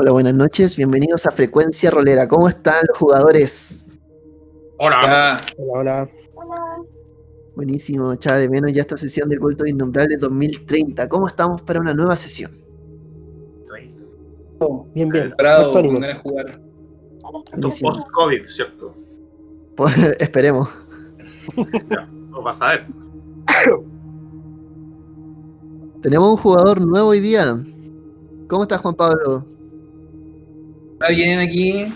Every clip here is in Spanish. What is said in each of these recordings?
Hola, buenas noches, bienvenidos a Frecuencia Rolera. ¿Cómo están los jugadores? Hola. Hola, hola. Buenísimo, echaba de menos ya esta sesión de Culto Innombrable 2030. ¿Cómo estamos para una nueva sesión? Bien, bien. Con ganas de jugar. Buenísimo. Post-COVID, ¿cierto? Pues, esperemos. Ya, no vas a ver. Tenemos un jugador nuevo hoy día. ¿Cómo estás, Juan Pablo? Está bien aquí.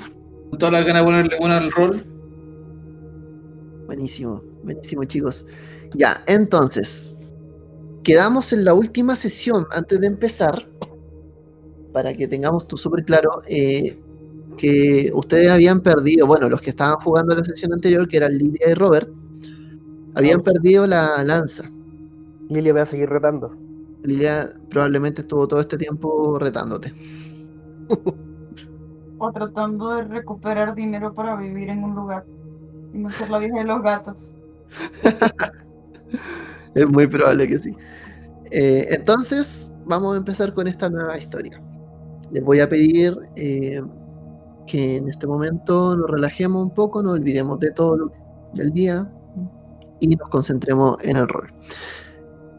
Con todas las ganas de ponerle bueno al rol. Buenísimo, buenísimo, chicos. Ya, entonces, quedamos en la última sesión antes de empezar, para que tengamos tú súper claro, eh, que ustedes habían perdido, bueno, los que estaban jugando la sesión anterior, que eran Lidia y Robert, habían perdido la lanza. Lilia va a seguir retando. Lilia probablemente estuvo todo este tiempo retándote. Tratando de recuperar dinero para vivir en un lugar. Y no ser la vieja de los gatos. Es muy probable que sí. Eh, entonces, vamos a empezar con esta nueva historia. Les voy a pedir eh, que en este momento nos relajemos un poco, nos olvidemos de todo lo del día y nos concentremos en el rol.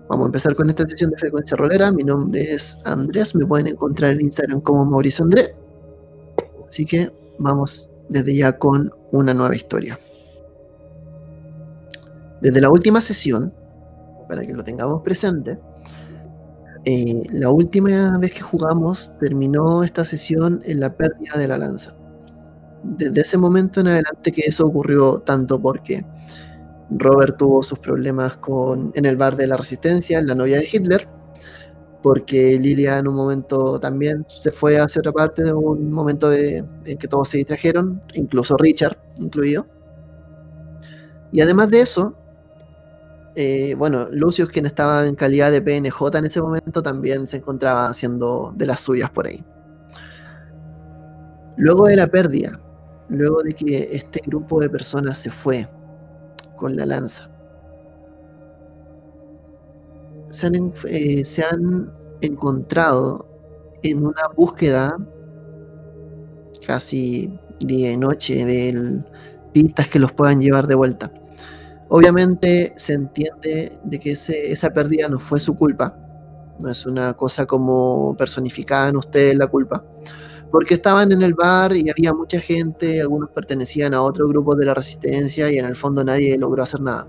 Vamos a empezar con esta sesión de frecuencia rolera. Mi nombre es Andrés, me pueden encontrar en Instagram como Mauricio André. Así que vamos desde ya con una nueva historia. Desde la última sesión, para que lo tengamos presente, eh, la última vez que jugamos terminó esta sesión en la pérdida de la lanza. Desde ese momento en adelante que eso ocurrió tanto porque Robert tuvo sus problemas con, en el bar de la resistencia, la novia de Hitler, porque Lilia en un momento también se fue hacia otra parte, de un momento en que todos se distrajeron, incluso Richard incluido. Y además de eso, eh, bueno, Lucius, quien estaba en calidad de PNJ en ese momento, también se encontraba haciendo de las suyas por ahí. Luego de la pérdida, luego de que este grupo de personas se fue con la lanza, se han, eh, se han encontrado en una búsqueda casi día y noche de pistas que los puedan llevar de vuelta. Obviamente se entiende de que ese- esa pérdida no fue su culpa, no es una cosa como personificada en ustedes la culpa, porque estaban en el bar y había mucha gente, algunos pertenecían a otro grupo de la resistencia y en el fondo nadie logró hacer nada.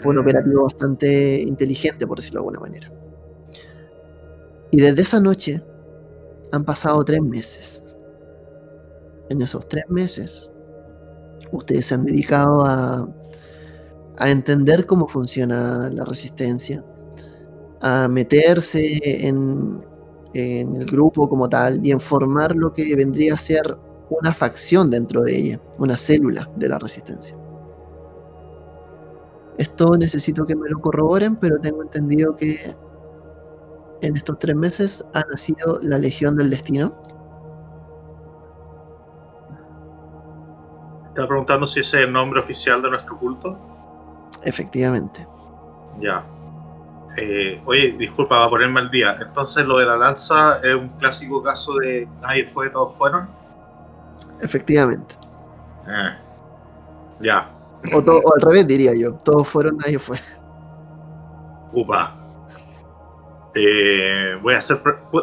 Fue un operativo bastante inteligente, por decirlo de alguna manera. Y desde esa noche han pasado tres meses. En esos tres meses, ustedes se han dedicado a, entender cómo funciona la resistencia, a meterse en, en el grupo como tal y en formar lo que vendría a ser una facción dentro de ella, una célula de la resistencia. Esto necesito que me lo corroboren, pero tengo entendido que en estos tres meses ha nacido la Legión del Destino. Estaba preguntando si ese es el nombre oficial de nuestro culto. Efectivamente. Ya. Eh, oye, disculpa, va a ponerme al día. Entonces, lo de la lanza es un clásico caso de nadie fue, todos fueron. Efectivamente. Eh, Ya. O, to- o al revés diría yo. Todos fueron, nadie fue. Upa. Eh, voy a hacer.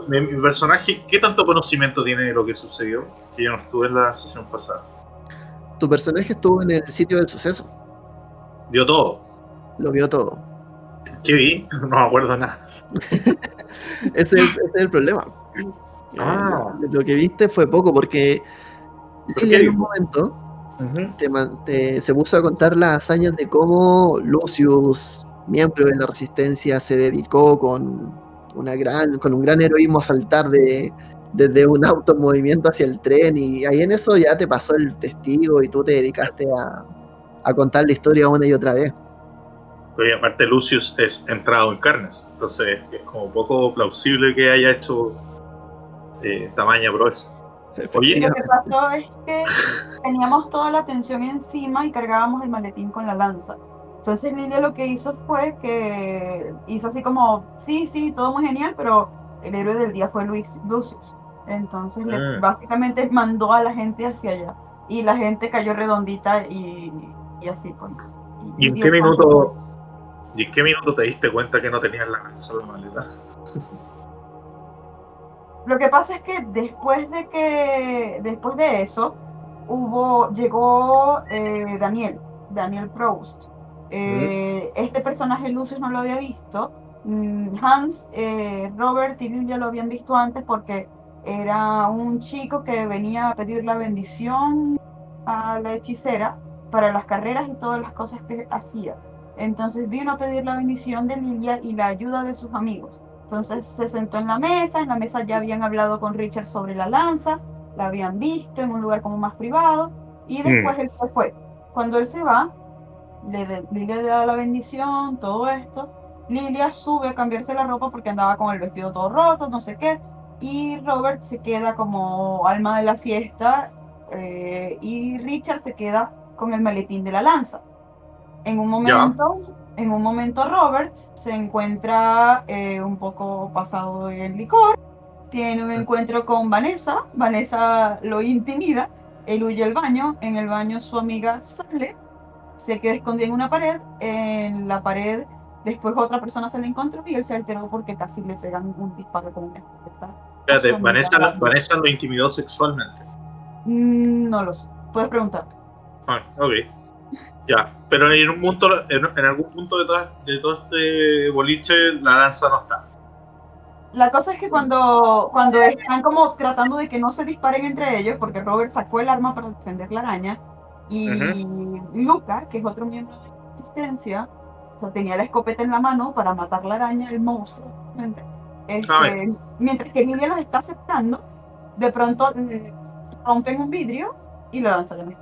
Mi, mi personaje, ¿qué tanto conocimiento tiene de lo que sucedió? Que yo no estuve en la sesión pasada. Tu personaje estuvo en el sitio del suceso. Vio todo. Lo vio todo. ¿Qué vi? No me acuerdo nada. Ese, es- ese es el problema. Ah. Eh, lo que viste fue poco porque en un momento te man- te- se puso a contar las hazañas de cómo Lucius, miembro de la resistencia, se dedicó con, una gran, con un gran heroísmo saltar de, desde un auto en movimiento hacia el tren y ahí en eso ya te pasó el testigo y tú te dedicaste a, a contar la historia una y otra vez. Oye, aparte Lucius es entrado en carnes, entonces es como poco plausible que haya hecho eh, tamaña proeza. Oye, Lo que pasó es que teníamos toda la atención encima y cargábamos el maletín con la lanza. Entonces Lilia lo que hizo fue que hizo así como, sí, sí, todo muy genial, pero el héroe del día fue Luis, Lucius. Entonces, le- Mm. básicamente mandó a la gente hacia allá. Y la gente cayó redondita y, y así, pues. ¿Y en qué minuto, ¿y en qué minuto te diste cuenta que no tenías la lanza en la maleta? Lo que pasa es que después de que después de eso hubo llegó eh, Daniel, Daniel Proust. Eh, Este personaje Lucius no lo había visto. Mm, Hans, eh, Robert y Lil ya lo habían visto antes porque era un chico que venía a pedir la bendición a la hechicera para las carreras y todas las cosas que hacía. Entonces vino a pedir la bendición de Lilia y la ayuda de sus amigos. Entonces se sentó en la mesa, en la mesa ya habían hablado con Richard sobre la lanza, la habían visto en un lugar como más privado y después él se fue. Cuando él se va, le de- Lilia le da la bendición, todo esto. Lilia sube a cambiarse la ropa porque andaba con el vestido todo roto, no sé qué. Y Robert se queda como alma de la fiesta eh, y Richard se queda con el maletín de la lanza. En un momento, en un momento Robert se encuentra eh, un poco pasado en licor, tiene un encuentro con Vanessa, Vanessa lo intimida, él huye al baño, en el baño su amiga sale, se queda escondida en una pared, en la pared después otra persona se le encontró y él se alteró porque casi le pegan un disparo con una escopeta. Espérate, Vanessa, la- Vanessa lo intimidó sexualmente. Mm, No lo sé, puedes preguntar. Ah, ok. Ya, pero en un punto, en, en algún punto de, toda- de todo este boliche, la danza no está. La cosa es que cuando, cuando están como tratando de que no se disparen entre ellos, porque Robert sacó el arma para defender la araña, y Luca, que es otro miembro de la resistencia, o sea, tenía la escopeta en la mano para matar la araña, el monstruo. obviamente. Este, mientras que Emilia los está aceptando, de pronto mm, rompen un vidrio y la lanzan en el-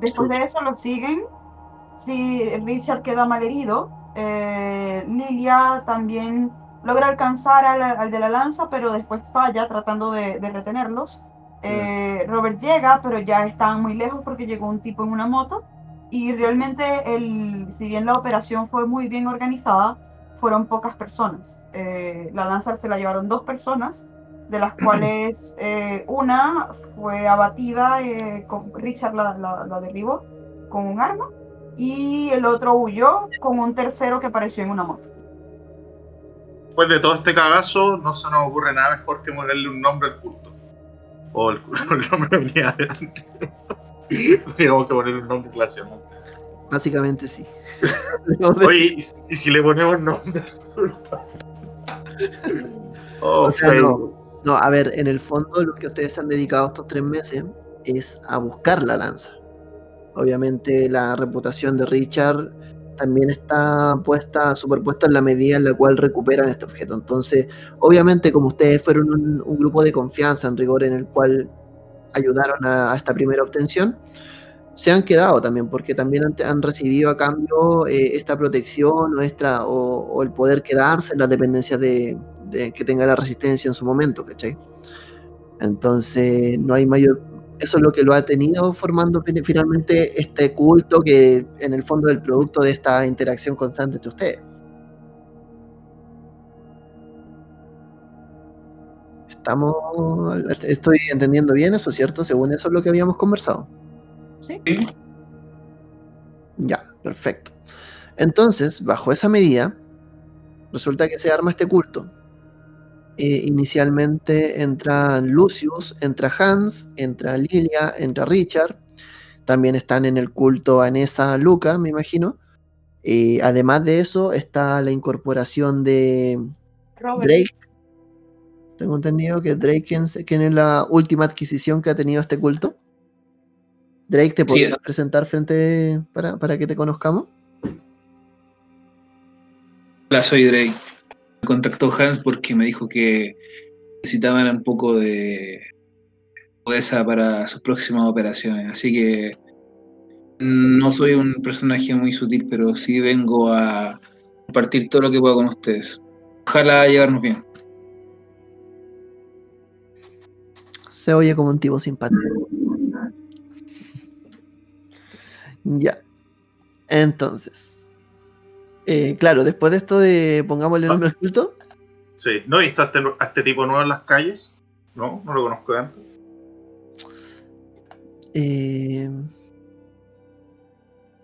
Después de eso lo siguen. Si Richard queda malherido, eh, Lilia también logra alcanzar al, al de la lanza, pero después falla tratando de, de retenerlos. Eh, Robert llega, pero ya estaban muy lejos porque llegó un tipo en una moto. Y realmente, el, si bien la operación fue muy bien organizada, fueron pocas personas. Eh, la lanza se la llevaron dos personas, de las cuales eh, una fue abatida, con, Richard la, la- la derribó con un arma, y el otro huyó con un tercero que apareció en una moto. Después de todo este cagazo, no se nos ocurre nada mejor que ponerle un nombre al culto. O el, el nombre venía adelante. Digamos que ponerle un nombre relacionado. Básicamente sí. Oye, ¿y, si- y si le ponemos nombre al culto? Oh, O sea, no. No, a ver, en el fondo lo que ustedes han dedicado estos tres meses es a buscar la lanza. Obviamente la reputación de Richard también está puesta, superpuesta en la medida en la cual recuperan este objeto. Entonces, obviamente como ustedes fueron un, grupo de confianza en rigor en el cual ayudaron a, esta primera obtención, se han quedado también, porque también han, recibido a cambio eh, esta protección o, esta, o, el poder quedarse en las dependencias de, de que tenga la resistencia en su momento, ¿cachai? Entonces, no hay mayor. Eso es lo que lo ha tenido formando fin- finalmente este culto que en el fondo es el producto de esta interacción constante entre ustedes. Estamos. Estoy entendiendo bien eso, ¿cierto? Según eso es lo que habíamos conversado. Sí. Ya, perfecto. Entonces, bajo esa medida, resulta que se arma este culto. Eh, inicialmente entra Lucius, entra Hans, entra Lilia, entra Richard. También están en el culto Vanessa, Luca, me imagino. Eh, además de eso, está la incorporación de Robert. Drake. Tengo entendido que Drake quien, es la última adquisición que ha tenido este culto. Drake, ¿te Sí podrías es. presentar frente para, para que te conozcamos? Hola, soy Drake. Me contactó Hans porque me dijo que necesitaban un poco de esa para sus próximas operaciones. Así que no soy un personaje muy sutil, pero sí vengo a compartir todo lo que pueda con ustedes. Ojalá llevarnos bien. Se oye como un tipo simpático. Ya. Entonces. Eh, claro, después de esto de pongámosle nombre al culto, Sí. ¿No he visto a este, a este tipo nuevo en las calles? No, no lo conozco de antes. eh,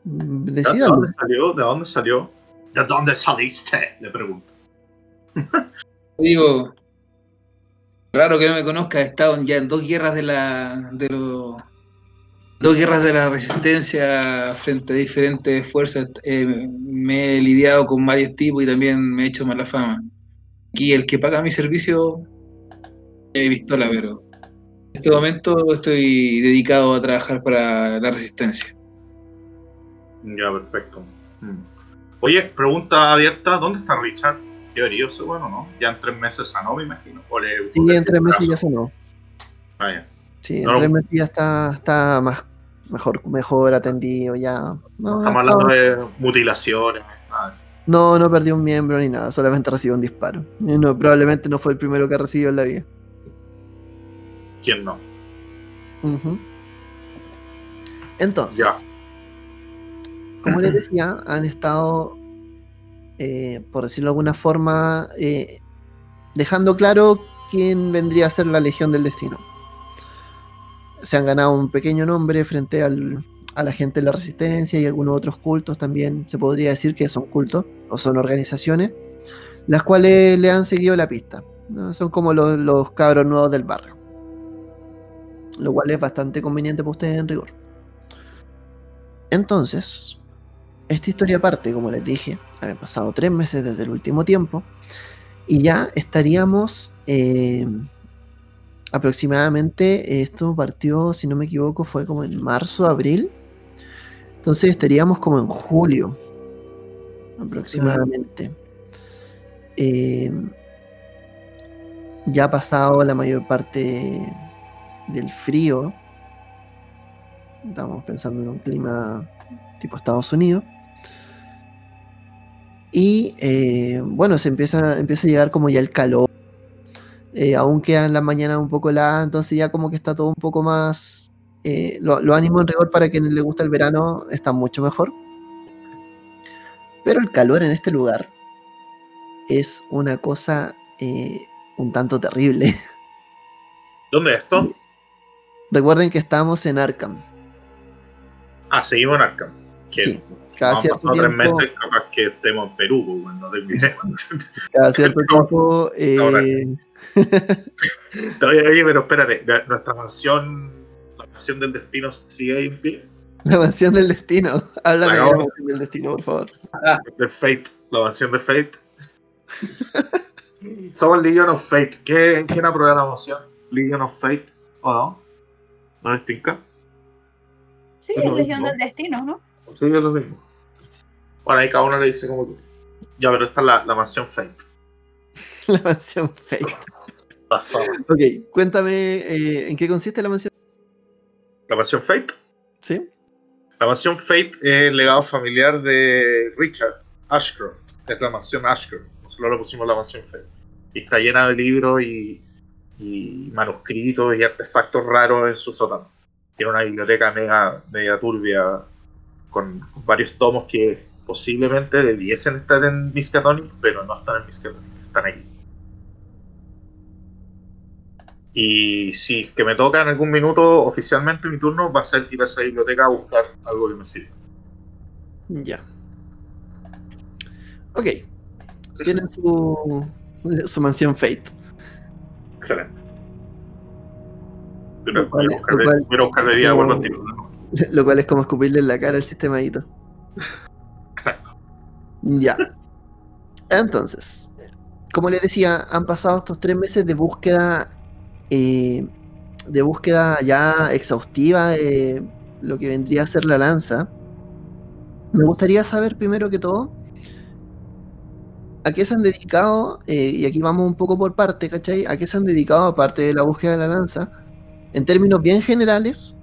¿De dónde salió? ¿De dónde salió? ¿De dónde saliste? Le pregunto. Digo, raro que no me conozca, he estado ya en dos guerras de la de los dos guerras de la resistencia frente a diferentes fuerzas. Eh, me he lidiado con varios tipos y también me he hecho mala fama. Aquí el que paga mi servicio es pistola, pero en este momento estoy dedicado a trabajar para la resistencia. Ya, perfecto. Mm. Oye, pregunta abierta, ¿dónde está Richard? Qué herido ese bueno, ¿no? Ya en tres meses sanó, me imagino. O le- Sí, en tres meses ya sonó. Ah, ya. Sí, en No. meses ya está, está más, mejor, mejor atendido, ya. No, Estamos ha hablando de mutilaciones, nada no, no perdió un miembro ni nada, solamente recibió un disparo. No, probablemente no fue el primero que recibió en la vida. ¿Quién no? Entonces, Ya. como les decía, han estado, eh, por decirlo de alguna forma, eh, dejando claro quién vendría a ser la Legión del Destino. Se han ganado un pequeño nombre frente al- a la gente de la Resistencia y algunos otros cultos también, se podría decir que son cultos o son organizaciones, las cuales le han seguido la pista. Son como los, los cabros nuevos del barrio lo cual es bastante conveniente para ustedes en rigor. Entonces, esta historia parte, como les dije, han pasado tres meses desde el último tiempo y ya estaríamos eh, aproximadamente, esto partió, si no me equivoco, fue como en marzo, abril, entonces estaríamos como en julio, aproximadamente. Eh, ya ha pasado la mayor parte del frío. Estamos pensando en un clima tipo Estados Unidos. Y eh, bueno, se empieza, empieza a llegar como ya el calor. Eh, aún quedan las mañanas un poco heladas, entonces ya como que está todo un poco más... eh, lo, lo ánimo en rigor para quienes les gusta el verano está mucho mejor. Pero el calor en este lugar es una cosa eh, un tanto terrible. ¿Dónde es esto? Recuerden que estamos en Arkham. Ah, seguimos en Arkham. Sí, cada no cierto tres tiempo, meses, capaz que estemos en Perú, pues, no cada cierto tiempo, eh, Ahora. Oye, pero espérate, nuestra mansión, la mansión del destino sigue ahí en pie. la mansión del destino. Háblame de la mansión del destino, por favor. Del Fate, la mansión de Fate. Somos Legion of Fate. ¿Qué, ¿Quién aprueba la moción? ¿Legion of Fate o no? ¿No es distinca? Sí, Es mismo. del Destino, ¿no? Sí, es lo mismo. Bueno, ahí cada uno le dice como que. Ya, pero esta es la, la mansión Fate. La mansión fake. Pasó. Ok, cuéntame eh, en qué consiste la mansión. ¿La mansión Fate? ¿Sí? La mansión Fate es el legado familiar de Richard Ashcroft. Es la mansión Ashcroft. Nosotros le pusimos la mansión Fate. Y está llena de libros y, y manuscritos y artefactos raros en su sótano. Tiene una biblioteca mega, media turbia con, con varios tomos que posiblemente debiesen estar en Miskatonic, pero no están en Miskatonic, están aquí. Y si que me toca en algún minuto oficialmente mi turno, va a ser ir a esa biblioteca a buscar algo que me sirva. Ya. Ok. Tienen su, su mansión Fate. Excelente. A Lo cual- buscar, voy a buscar bebida, como- vuelvo al tiro. Lo cual es como escupirle en la cara al sistemadito. Exacto. Ya. Entonces, como les decía, han pasado estos tres meses de búsqueda, eh, de búsqueda ya exhaustiva de lo que vendría a ser la lanza. Me gustaría saber primero que todo a qué se han dedicado, eh, y aquí vamos un poco por parte, ¿cachai? A qué se han dedicado aparte de la búsqueda de la lanza, en términos bien generales,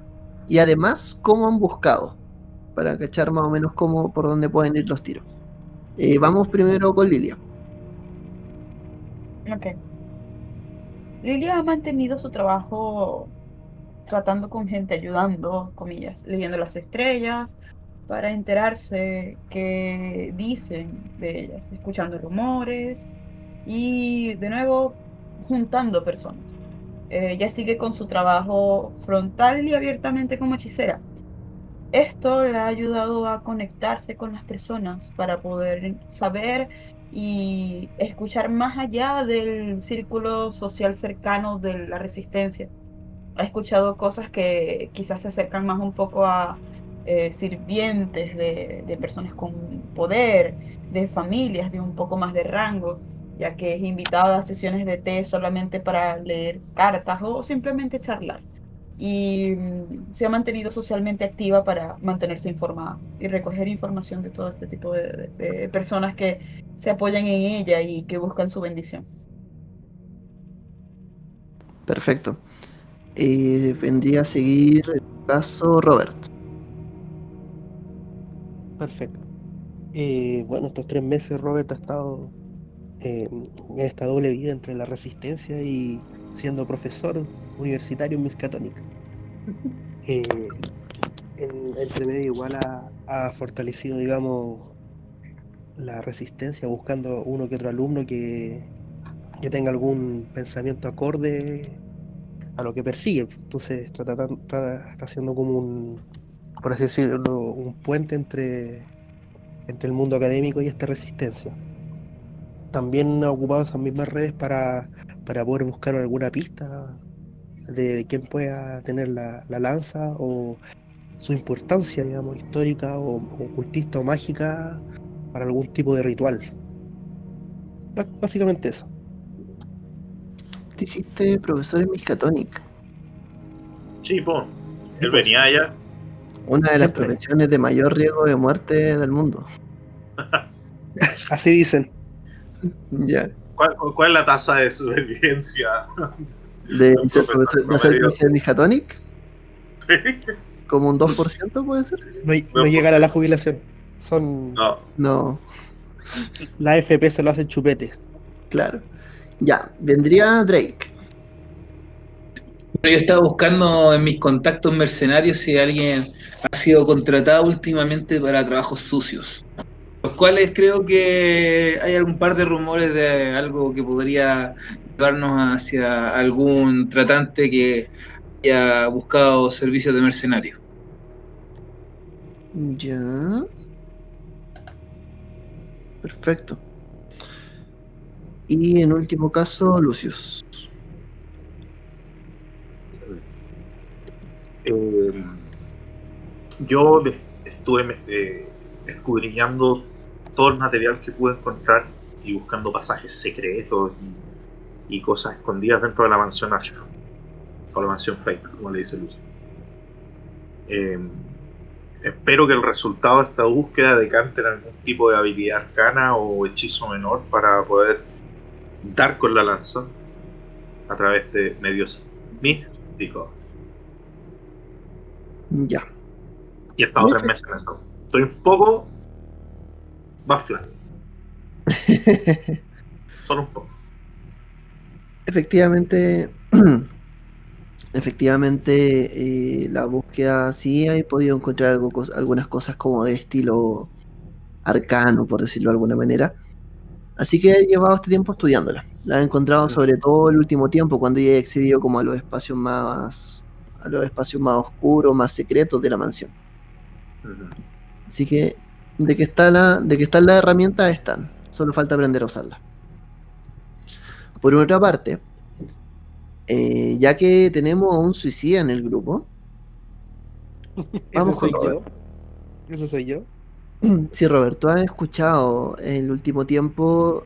y además cómo han buscado, para cachar más o menos cómo, por dónde pueden ir los tiros. Eh, vamos primero con Lilia. Ok. Lilia ha mantenido su trabajo tratando con gente, ayudando, comillas, leyendo las estrellas, para enterarse qué dicen de ellas, escuchando rumores y de nuevo juntando personas. Eh, ella sigue con su trabajo frontal y abiertamente como hechicera. Esto le ha ayudado a conectarse con las personas para poder saber y escuchar más allá del círculo social cercano de la resistencia. Ha escuchado cosas que quizás se acercan más un poco a eh, sirvientes de, de personas con poder, de familias de un poco más de rango, ya que es invitada a sesiones de té solamente para leer cartas o simplemente charlar. Y mm, se ha mantenido socialmente activa para mantenerse informada y recoger información de todo este tipo de, de- de personas que se apoyan en ella y que buscan su bendición. Perfecto. Eh, vendría a seguir el caso Robert. Perfecto. Eh, bueno, estos tres meses Robert ha estado eh, en esta doble vida entre la resistencia y siendo profesor universitario en Miskatonic. Eh, en, entre medio igual ha, ha fortalecido, digamos, la resistencia buscando uno que otro alumno que, que tenga algún pensamiento acorde a lo que persigue. Entonces está, tratan- está, haciendo como un, por así decirlo, un puente entre, entre el mundo académico y esta resistencia. También ha ocupado esas mismas redes para, para poder buscar alguna pista de quién pueda tener la, la lanza o su importancia, digamos, histórica o ocultista o mágica para algún tipo de ritual. Bá- Básicamente eso. Te hiciste profesor en Miskatonic, Sí, po. Él pues. venía allá. una de las profesiones de mayor riesgo de muerte del mundo. Así dicen. Ya. ¿Cuál, cuál es la tasa de supervivencia? De ser profesor profesor, de ser promedio. profesor en Miskatonic, Sí. como un 2% puede ser. No, no llegan a la jubilación. Son No, No, la FP se lo hacen chupete. claro. Ya, vendría Drake. Yo estaba buscando en mis contactos mercenarios si alguien ha sido contratado últimamente para trabajos sucios. Los cuales creo que hay algún par de rumores de algo que podría llevarnos hacia algún tratante que haya buscado servicios de mercenario. Ya. Perfecto. Y en último caso, Lucius. Eh, yo estuve eh, escudriñando todo el material que pude encontrar y buscando pasajes secretos y, cosas escondidas dentro de la mansión Asher. O la mansión Fake, como le dice Lucy. Eh, espero que el resultado de esta búsqueda decante en algún tipo de habilidad arcana o hechizo menor para poder dar con la lanza a través de medios místicos. Ya. Y he estado tres meses en eso. Estoy un poco más flat. Solo un poco. Efectivamente, efectivamente, eh, la búsqueda sí he podido encontrar algo, algunas cosas como de estilo arcano, por decirlo de alguna manera. Así que he llevado este tiempo estudiándola. La he encontrado sobre todo el último tiempo, cuando ya he accedido como a los espacios más, a los espacios más oscuros, más secretos de la mansión. Así que de que está la, de que están las herramientas están. Solo falta aprender a usarlas. Por otra parte, eh, ya que tenemos a un suicida en el grupo, Vamos Ese soy con yo. Ese soy yo. sí, Roberto, ¿has escuchado en el último tiempo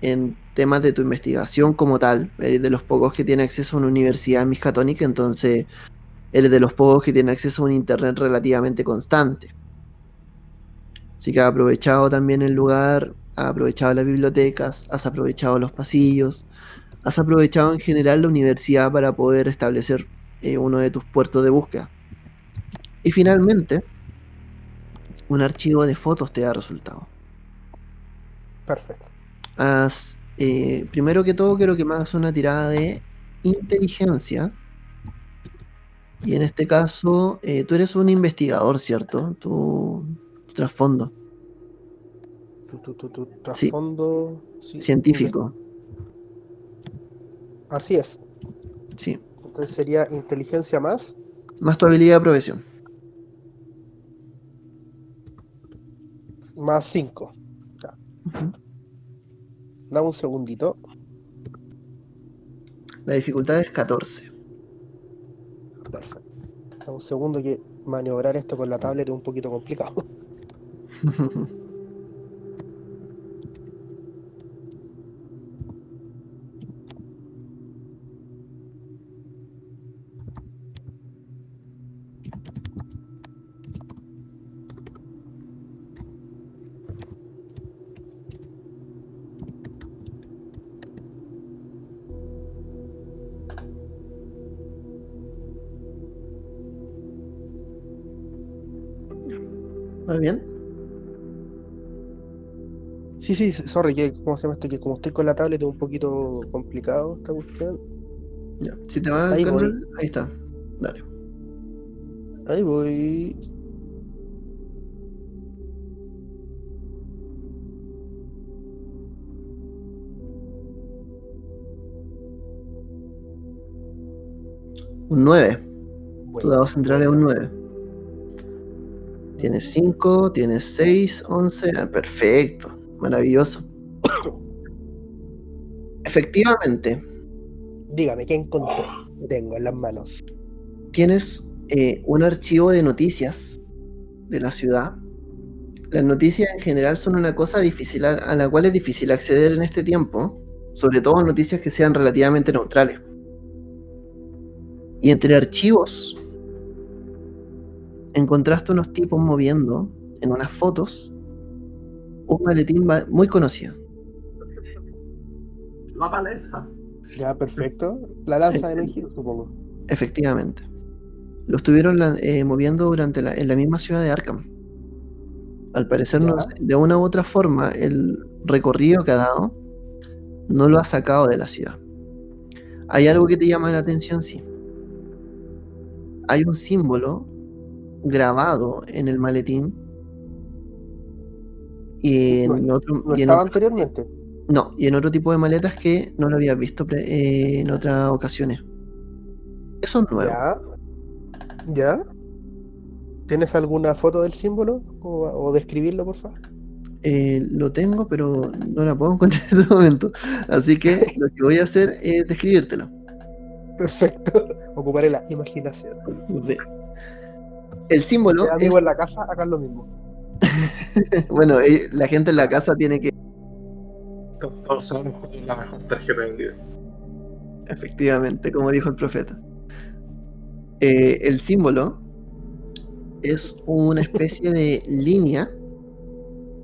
en temas de tu investigación como tal? Eres de los pocos que tiene acceso a una universidad en Miskatonic, entonces eres de los pocos que tiene acceso a un internet relativamente constante. Así que has aprovechado también el lugar, has aprovechado las bibliotecas, has aprovechado los pasillos, has aprovechado en general la universidad para poder establecer eh, uno de tus puertos de búsqueda. Y finalmente, un archivo de fotos te da resultado. Perfecto. Haz, eh, primero que todo, quiero que me hagas una tirada de inteligencia Y en este caso, eh, tú eres un investigador, ¿cierto? Tu, tu trasfondo. Tu, tu, tu, tu Sí. trasfondo. sí, Científico. Así es. Sí. Entonces sería inteligencia más. Más tu habilidad de profesión. Más 5. Ujú. Dame un segundito. La dificultad es 14. Perfecto. Dame un segundo que maniobrar esto con la tablet es un poquito complicado. ¿Va bien? Sí, sí, sorry, que, ¿cómo se llama esto? Que como estoy con la tablet es un poquito complicado esta cuestión. Ya. Si te va Ahí control, ahí está. Dale. Ahí voy. Un 9. Tu Bueno, dado central es un 9. Tienes 5, tienes 6, 11. ah, perfecto. Maravilloso. Efectivamente, Dígame, ¿qué encontré? ¿Qué tengo en las manos? tienes eh, un archivo de noticias de la ciudad. Las noticias en general son una cosa difícil a, a la cual es difícil acceder en este tiempo, sobre todo noticias que sean relativamente neutrales. Y entre archivos encontraste unos tipos moviendo en unas fotos un maletín muy conocido. La paleta. Ya, perfecto. La lanza de giro, supongo. Efectivamente. Lo estuvieron eh, moviendo durante la, en la misma ciudad de Arkham. Al parecer, no de una u otra forma, el recorrido que ha dado no lo ha sacado de la ciudad. Hay algo que te llama la atención, sí. Hay un símbolo grabado en el maletín. Y en otro, ¿No y en estaba otro- anteriormente? no, y en otro tipo de maletas que no lo habías visto pre- eh, en otras ocasiones. Eso es nuevo. Ya. ¿Ya? ¿Tienes alguna foto del símbolo? ¿O, o describirlo, por favor? Eh, lo tengo, pero no la puedo encontrar en este momento. Así que lo que voy a hacer es describírtelo. Perfecto. Ocuparé la imaginación. Sí. El símbolo Eh, amigo es- en la casa, acá es lo mismo. bueno, eh, la gente en la casa tiene que, Todos sabemos cuál es la mejor tarjeta de video. efectivamente, como dijo el profeta. Eh, el símbolo es una especie de línea,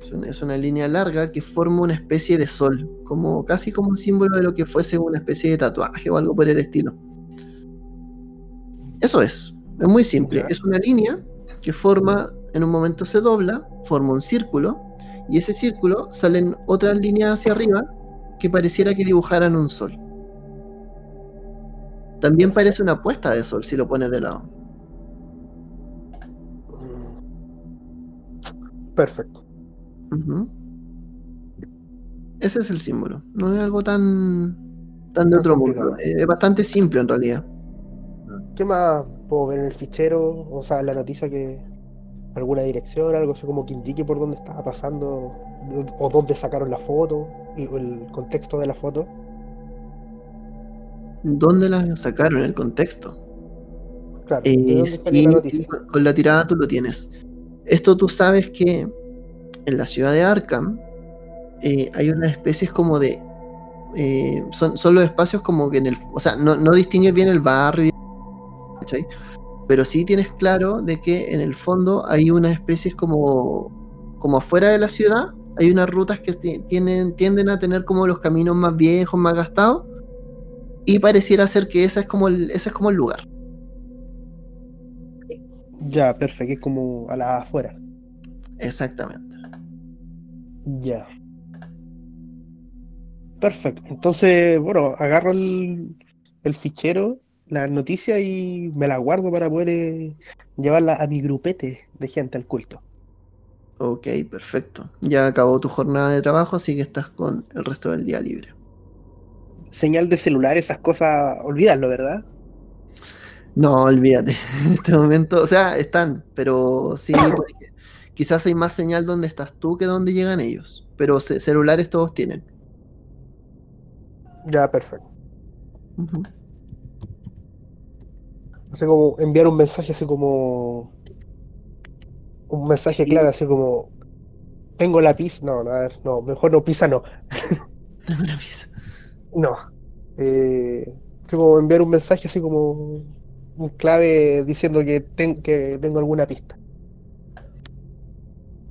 es una, es una línea larga que forma una especie de sol, como casi como un símbolo de lo que fuese una especie de tatuaje o algo por el estilo. Eso es, es muy simple, es una línea que forma, en un momento se dobla, forma un círculo, y ese círculo salen otras líneas hacia arriba que pareciera que dibujaran un sol. También parece una puesta de sol si lo pones de lado. Mm. Perfecto. Ese es el símbolo. No es algo tan, tan de otro mundo. Es bastante simple en realidad. ¿Qué más puedo ver en el fichero? O sea, en la noticia que. alguna dirección, algo así como que indique por dónde estaba pasando o dónde sacaron la foto y el contexto de la foto. ¿Dónde la sacaron el contexto? Claro, ¿de Eh, sí, la con- la tirada tú lo tienes. Esto tú sabes que en la ciudad de Arkham eh, hay unas especies como de. eh, son, son los espacios como que en el. O sea, no, no distingues bien el barrio, ¿cachai? Pero sí tienes claro de que en el fondo hay unas especies como. como afuera de la ciudad. Hay unas rutas que ti- tienen, tienden a tener como los caminos más viejos, más gastados. Y pareciera ser que ese es como el, ese es como el lugar. Ya, perfecto, es como a la afuera. Exactamente. Ya. Perfecto. Entonces, bueno, agarro el, el fichero las noticias y me las guardo para poder eh, llevarlas a mi grupete de gente al culto. Ok, perfecto. Ya acabó tu jornada de trabajo, así que estás con el resto del día libre. Señal de celular, esas cosas, olvídalo, ¿verdad? No, olvídate. En este momento, o sea, están, pero sí, porque quizás hay más señal donde estás tú que donde llegan ellos. Pero ce- celulares todos tienen. Ya, perfecto. Así como enviar un mensaje así como. Un mensaje Sí. clave, así como. Tengo la pizza. No, no, a ver, no, mejor no, pizza no. Dame una pizza. No. Eh, así como enviar un mensaje así como. Un clave diciendo que, ten- que tengo alguna pista.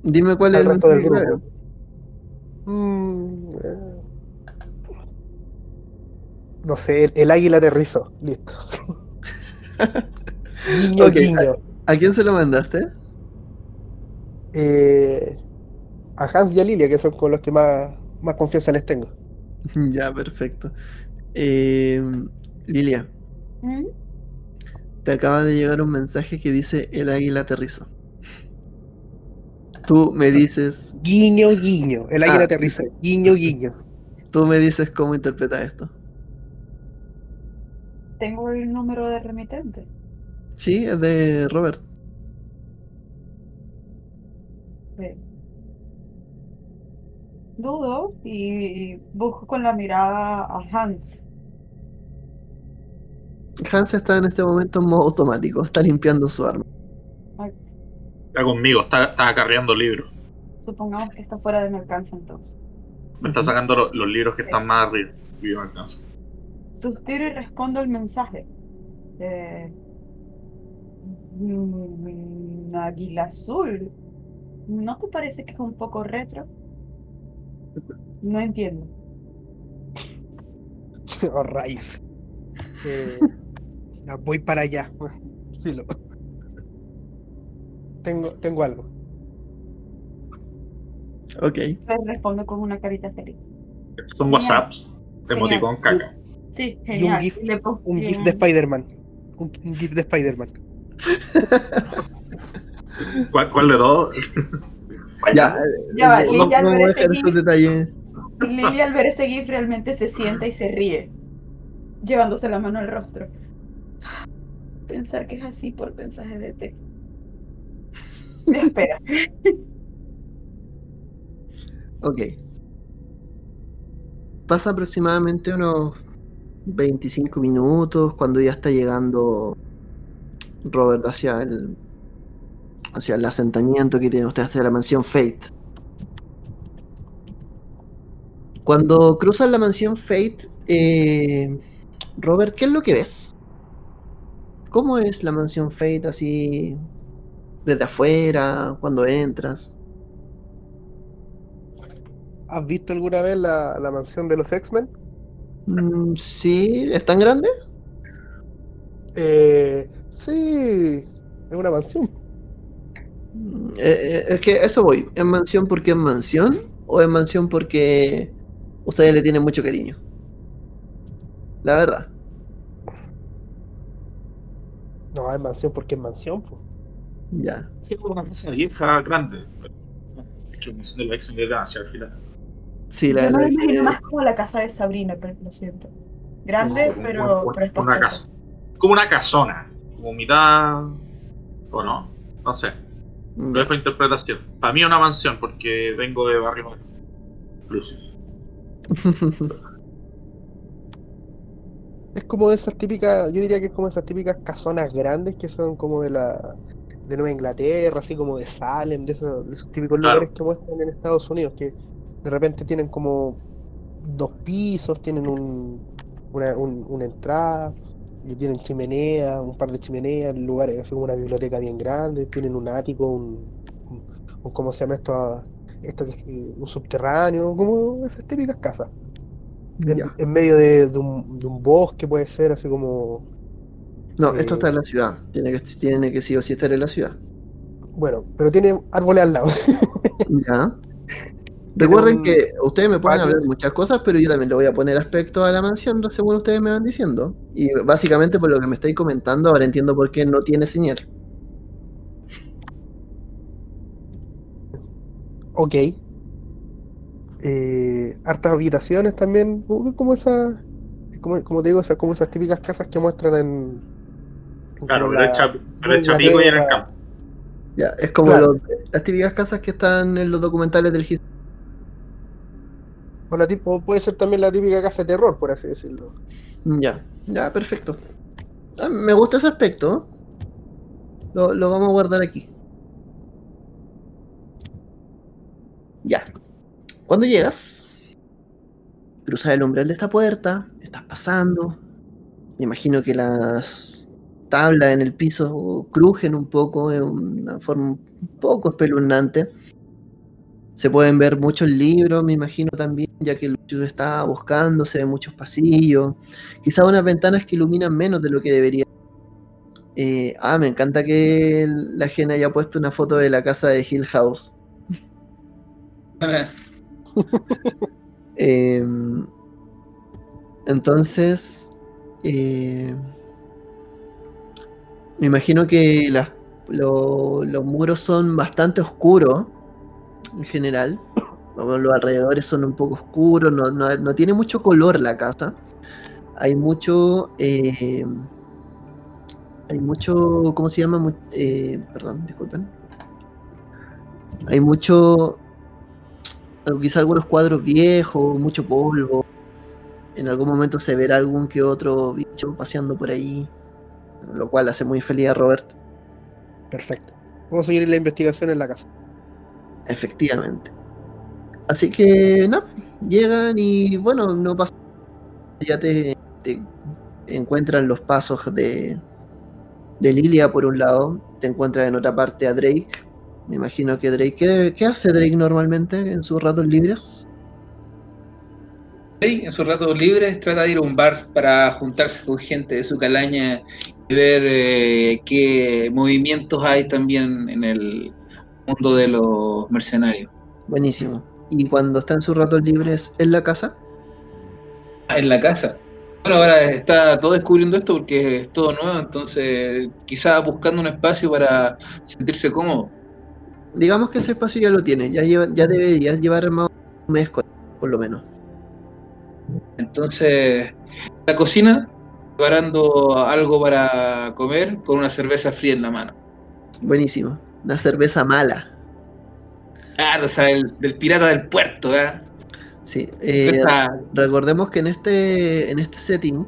Dime cuál es el resto del mensaje grupo. clave. Mm, eh. No sé, el, el águila aterrizó. Listo. guiño, Ok, guiño. ¿A quién se lo mandaste? Eh, a Hans y a Lilia, que son con los que más, más confianza les tengo. Ya, perfecto. Eh, Lilia, ¿Mm? te acaba de llegar un mensaje que dice el águila aterrizó. Tú me dices, Guiño, guiño. El águila Ah, aterrizó. Guiño, guiño. tú me dices cómo interpreta esto. Tengo el número de remitente. Sí, es de Robert. Ve. Dudo y busco con la mirada a Hans. Hans está en este momento en modo automático, está limpiando su arma. Está conmigo, está, está acarreando libros. Supongamos que está fuera de mi alcance entonces. Me está sacando lo- los libros que están más arriba. Y yo me alcanzo. Suspiro y respondo el mensaje. Eh, mm, águila azul. ¿No te parece que es un poco retro? No entiendo. Oh, rayos. Eh, voy para allá. Filo. Tengo, tengo algo. Ok, Le respondo con una carita feliz. Estos son WhatsApps. Emoticón caca. Sí, Y un genial. GIF, Y le un GIF de Spider-Man. Un, un GIF de Spider-Man. ¿Cuál, cuál de todos? ya. Ya eh, a dejar estos detalles. Y Lily al ver ese GIF realmente se sienta y se ríe, llevándose la mano al rostro. Pensar que es así por mensaje de texto. Espera. Ok. Pasa aproximadamente unos 25 minutos cuando ya está llegando Robert hacia el hacia el asentamiento que tiene usted hacia la mansión Fate. Cuando cruzan la mansión Fate, eh, Robert, ¿qué es lo que ves? ¿Cómo es la mansión Fate así desde afuera, cuando entras? ¿Has visto alguna vez la, la mansión de los X-Men? Mm, sí, ¿es tan grande? Eh, sí, es una mansión. Mm, eh, eh, es que eso voy. ¿Es mansión porque es mansión? ¿O es mansión porque ustedes le tienen mucho cariño? La verdad. No, es mansión porque es mansión. po. Ya. Es una casa vieja, grande. Es que la mansión de la X-Men es demasiado gigante. Sí, la Yo me imagino más como la casa de Sabrina, pero lo siento. Grande, Como- pero, como- pero una casa. Como una casona. Como mitad. ¿O no? No sé. Lo Ya. dejo interpretación. Para mí es una mansión porque vengo de barrio Lucius. Es como de esas típicas, yo diría que es como esas típicas casonas grandes que son como de la de Nueva Inglaterra, así como de Salem, de esos, de esos típicos Claro. lugares que muestran en Estados Unidos, que de repente tienen como dos pisos, tienen un, una, un- una entrada, y tienen chimenea, un par de chimeneas, lugares, como una biblioteca bien grande, tienen un ático, un, un- un- ¿cómo se llama esto? Esto que es eh, un subterráneo, como esas típicas casas en, medio de, de un, de un bosque puede ser, así como, No, esto Eh, está en la ciudad. Tiene que, tiene que sí o sí estar en la ciudad. bueno, pero tiene árboles al lado. Ya. Recuerden un que ustedes me pueden hablar muchas cosas, pero yo también le voy a poner aspecto a la mansión según ustedes me van diciendo. Y básicamente por lo que me estáis comentando, ahora entiendo por qué no tiene señal. Ok. Eh, hartas habitaciones también, como esas, como, como te digo, esas, como esas típicas casas que muestran en, en Claro, la- hecha, pero hecha pico y en el campo. Ya, es como Claro. los- las típicas casas que están en los documentales del His- O, la puede ser también la típica casa de terror, por así decirlo. Ya, ya, perfecto. Ah, me gusta ese aspecto. Lo, lo vamos a guardar aquí. Ya. Cuando llegas, cruzas el umbral de esta puerta, estás pasando. Me imagino que las tablas en el piso crujen un poco de una forma un poco espeluznante. Se pueden ver muchos libros, me imagino también, ya que Lucius está buscando, se ven muchos pasillos. Quizás unas ventanas que iluminan menos de lo que debería. Eh, ah, me encanta que la gente haya puesto una foto de la casa de Hill House. Eh, entonces, eh, me imagino que las- lo- los muros son bastante oscuros en general. Los alrededores son un poco oscuros, no, tiene mucho color la casa. Hay mucho. eh, hay mucho. ¿Cómo se llama? Eh, perdón, disculpen. Hay mucho. Quizá algunos cuadros viejos, mucho polvo. En algún momento se verá algún que otro bicho paseando por ahí. Lo cual hace muy feliz a Robert. Perfecto. Vamos a seguir la investigación en la casa. Efectivamente. Así que, no, llegan y bueno, no pasa. Ya te, te encuentran los pasos de, de Lilia por un lado. Te encuentras en otra parte a Drake. Me imagino que Drake. ¿Qué, hace Drake normalmente en sus ratos libres? Drake, en sus ratos libres, trata de ir a un bar para juntarse con gente de su calaña y ver eh, qué movimientos hay también en el mundo de los mercenarios. Buenísimo. Y cuando está en sus ratos libres en la casa, Ah, En la casa. Bueno, ahora está todo descubriendo esto porque es todo nuevo, entonces quizás buscando un espacio para sentirse cómodo. digamos que ese espacio ya lo tiene. Ya, lleva, ya debería llevar más un mes con por lo menos. Entonces, en la cocina, preparando algo para comer con una cerveza fría en la mano. Buenísimo. Una cerveza mala. Claro, o sea, el, del pirata del puerto, ¿eh? Sí. eh, recordemos que en este, en este setting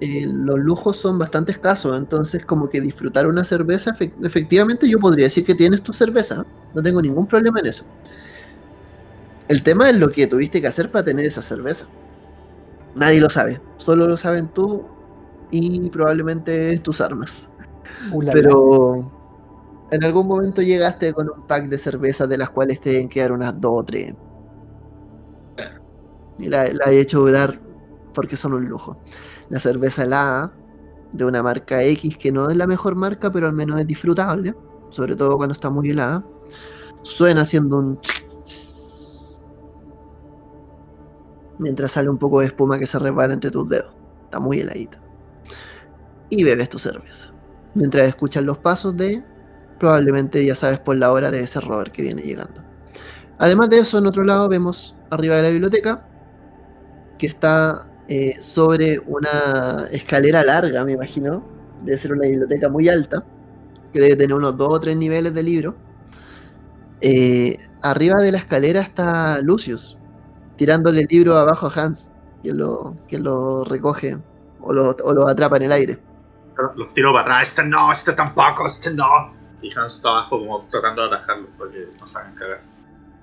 eh, los lujos son bastante escasos, entonces como que disfrutar una cerveza, efec- efectivamente yo podría decir que tienes tu cerveza, no tengo ningún problema en eso. El tema es lo que tuviste que hacer para tener esa cerveza. Nadie lo sabe, solo lo saben tú y probablemente tus armas. Ulala. Pero en algún momento llegaste con un pack de cervezas de las cuales te deben quedar unas dos o tres. Y la, he hecho durar porque son un lujo. La cerveza helada de una marca X que no es la mejor marca, pero al menos es disfrutable, sobre todo cuando está muy helada. Suena haciendo un mientras sale un poco de espuma que se resbala entre tus dedos. Está muy heladita. Y bebes tu cerveza. Mientras escuchas los pasos de, probablemente ya sabes por la hora de ese Robert que viene llegando. Además de eso, en otro lado vemos arriba de la biblioteca que está eh, sobre una escalera larga, me imagino. Debe ser una biblioteca muy alta, que debe tener unos dos o tres niveles de libro. Eh, arriba de la escalera está Lucius, tirándole el libro abajo a Hans, que lo, que lo recoge o lo, o lo atrapa en el aire. Los tiro para atrás, este no, este tampoco, este no. Y Hans está abajo como tratando de atajarlos para que no se hagan cagar.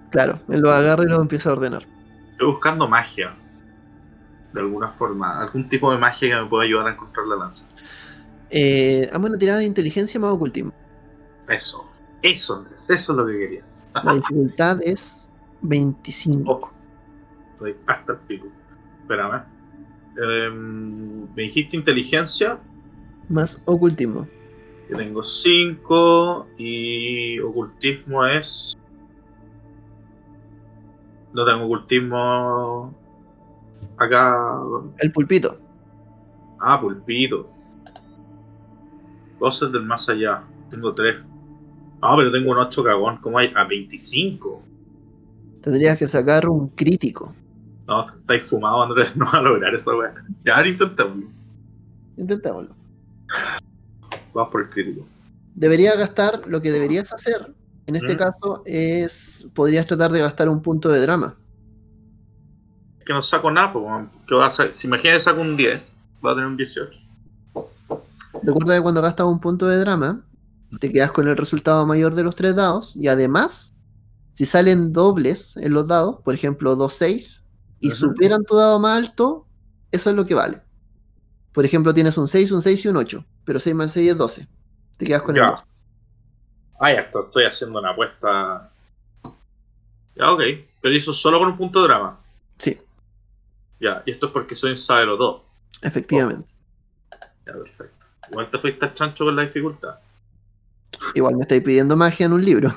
Claro, él lo agarra y lo empieza a ordenar. Estoy buscando magia. De alguna forma. Algún tipo de magia que me pueda ayudar a encontrar la lanza. Eh, hazme una tirada de inteligencia más ocultismo. Eso. Eso, Andrés. Eso es lo que quería. La dificultad es 25. Oh, estoy hasta el pico. Espérame. Em, me dijiste inteligencia. Más ocultismo. Que tengo 5. Y ocultismo es. No tengo ocultismo acá. El pulpito. Ah, pulpito. Voces del más allá. Tengo tres. No, pero tengo un 8 cagón. ¿Cómo hay? A 25. Tendrías que sacar un crítico. No, estáis fumados, Andrés. No va a lograr eso, weón. Ya, intentémoslo. Intentémoslo. Vamos por el crítico. Deberías gastar, lo que deberías hacer, en este ¿Mm? caso, es. Podrías tratar de gastar un punto de drama. Es que no saco nada, pues. ¿Qué va a? Si imagínate saco un 10, va a tener un 18. Recuerda que cuando gastas un punto de drama, te quedas con el resultado mayor de los tres dados. Y además, si salen dobles en los dados, por ejemplo, 2, 6, y superan tu dado más alto, eso es lo que vale. Por ejemplo, tienes un 6, un 6 y un 8. Pero 6 más 6 es 12. Te quedas con el Ya. 12. Ah, ya esto- estoy haciendo una apuesta. Ya, ok. Pero eso solo con un punto de drama. Sí, Ya, y esto es porque soy un sabe los dos. efectivamente. Ya, perfecto. Igual te fuiste al chancho con la dificultad. Igual me estáis pidiendo magia en un libro.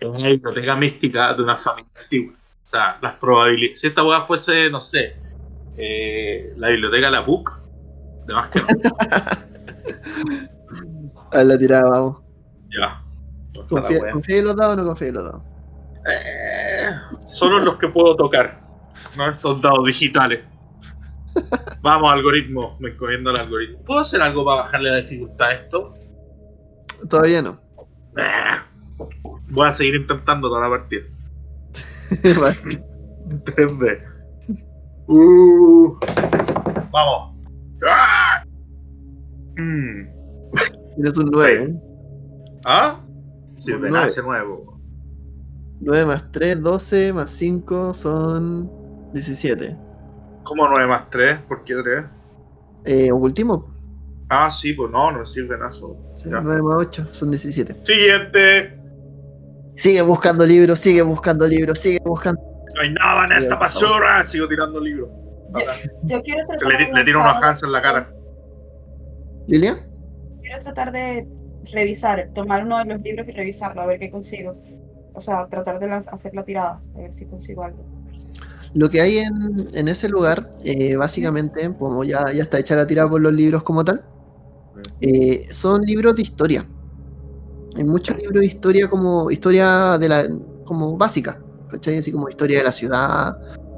En una biblioteca mística de una familia antigua. O sea, las probabilidades. Si esta weá fuese, no sé, eh, la biblioteca de la PUC, de más que no. A la tirada, vamos. ya. Confía, en los dados o no confía en los dados. Eh, solo los que puedo tocar, no estos dados digitales. Vamos, algoritmo, me encomiendo al algoritmo. ¿Puedo hacer algo para bajarle la dificultad a esto? Todavía no. Eh, Voy a seguir intentando toda la partida. Vale. 3D. Uh, vamos. ¡Ah! Mm. Tienes un 9. ¿eh? ¿Ah? Sí, Un nace nuevo. 9 más 3, 12 más 5 son 17. ¿Cómo 9 más 3? ¿Por qué 3? Eh, ocultismo. Ah, sí, pues no, no sirve nada. Sí, Ya. 9 más 8 son 17. Siguiente. Sigue buscando libros, sigue buscando libros, sigue buscando. No hay nada en Sí, esta basura. Sigo tirando libros. Yo quiero tratar, le, de le tiro unos lanzar- Hans en la cara. ¿Lilia? quiero tratar de revisar, tomar uno de los libros y revisarlo, a ver qué consigo. O sea, tratar de hacer la tirada, a ver si consigo algo. Lo que hay en, en ese lugar, eh, básicamente, como ya, ya está hecha la tirada por los libros como tal, eh, son libros de historia. Hay muchos libros de historia como historia de la como básica, ¿cachai? Así como historia de la ciudad,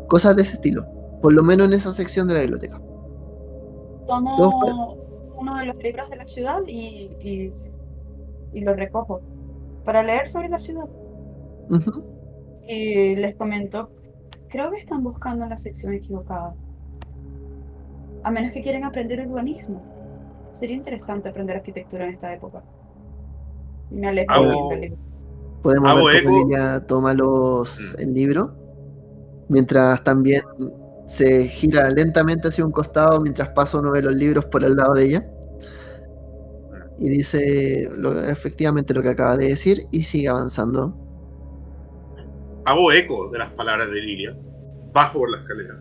cosas de ese estilo. Por lo menos en esa sección de la biblioteca. Tomo Dos uno de los libros de la ciudad y, y, y lo recojo para leer sobre la ciudad. Y les comento, creo que están buscando en la sección equivocada. A menos que quieran aprender urbanismo. Sería interesante aprender arquitectura en esta época. Me alejo Hago- del libro. Podemos Hago ver cómo eco. Lilia toma los, Mm. el libro, mientras también se gira lentamente hacia un costado mientras pasa uno de los libros por el lado de ella. Y dice lo- efectivamente lo que acaba de decir y sigue avanzando. Hago eco de las palabras de Lilia. Bajo por la escalera.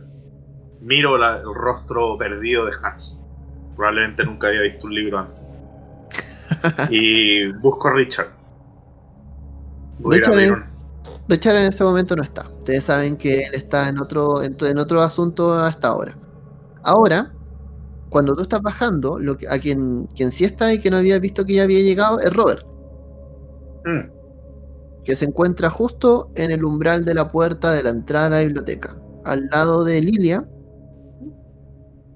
Miro la- el rostro perdido de Hans. Probablemente nunca había visto un libro antes. y busco a Richard. Voy a Richard en este momento no está. Ustedes saben que él está en otro, en, otro asunto hasta ahora. Ahora, cuando tú estás bajando, lo que, a quien, quien sí está y que no había visto que ya había llegado es Robert. Mm, que se encuentra justo en el umbral de la puerta de la entrada a la biblioteca, al lado de Lilia.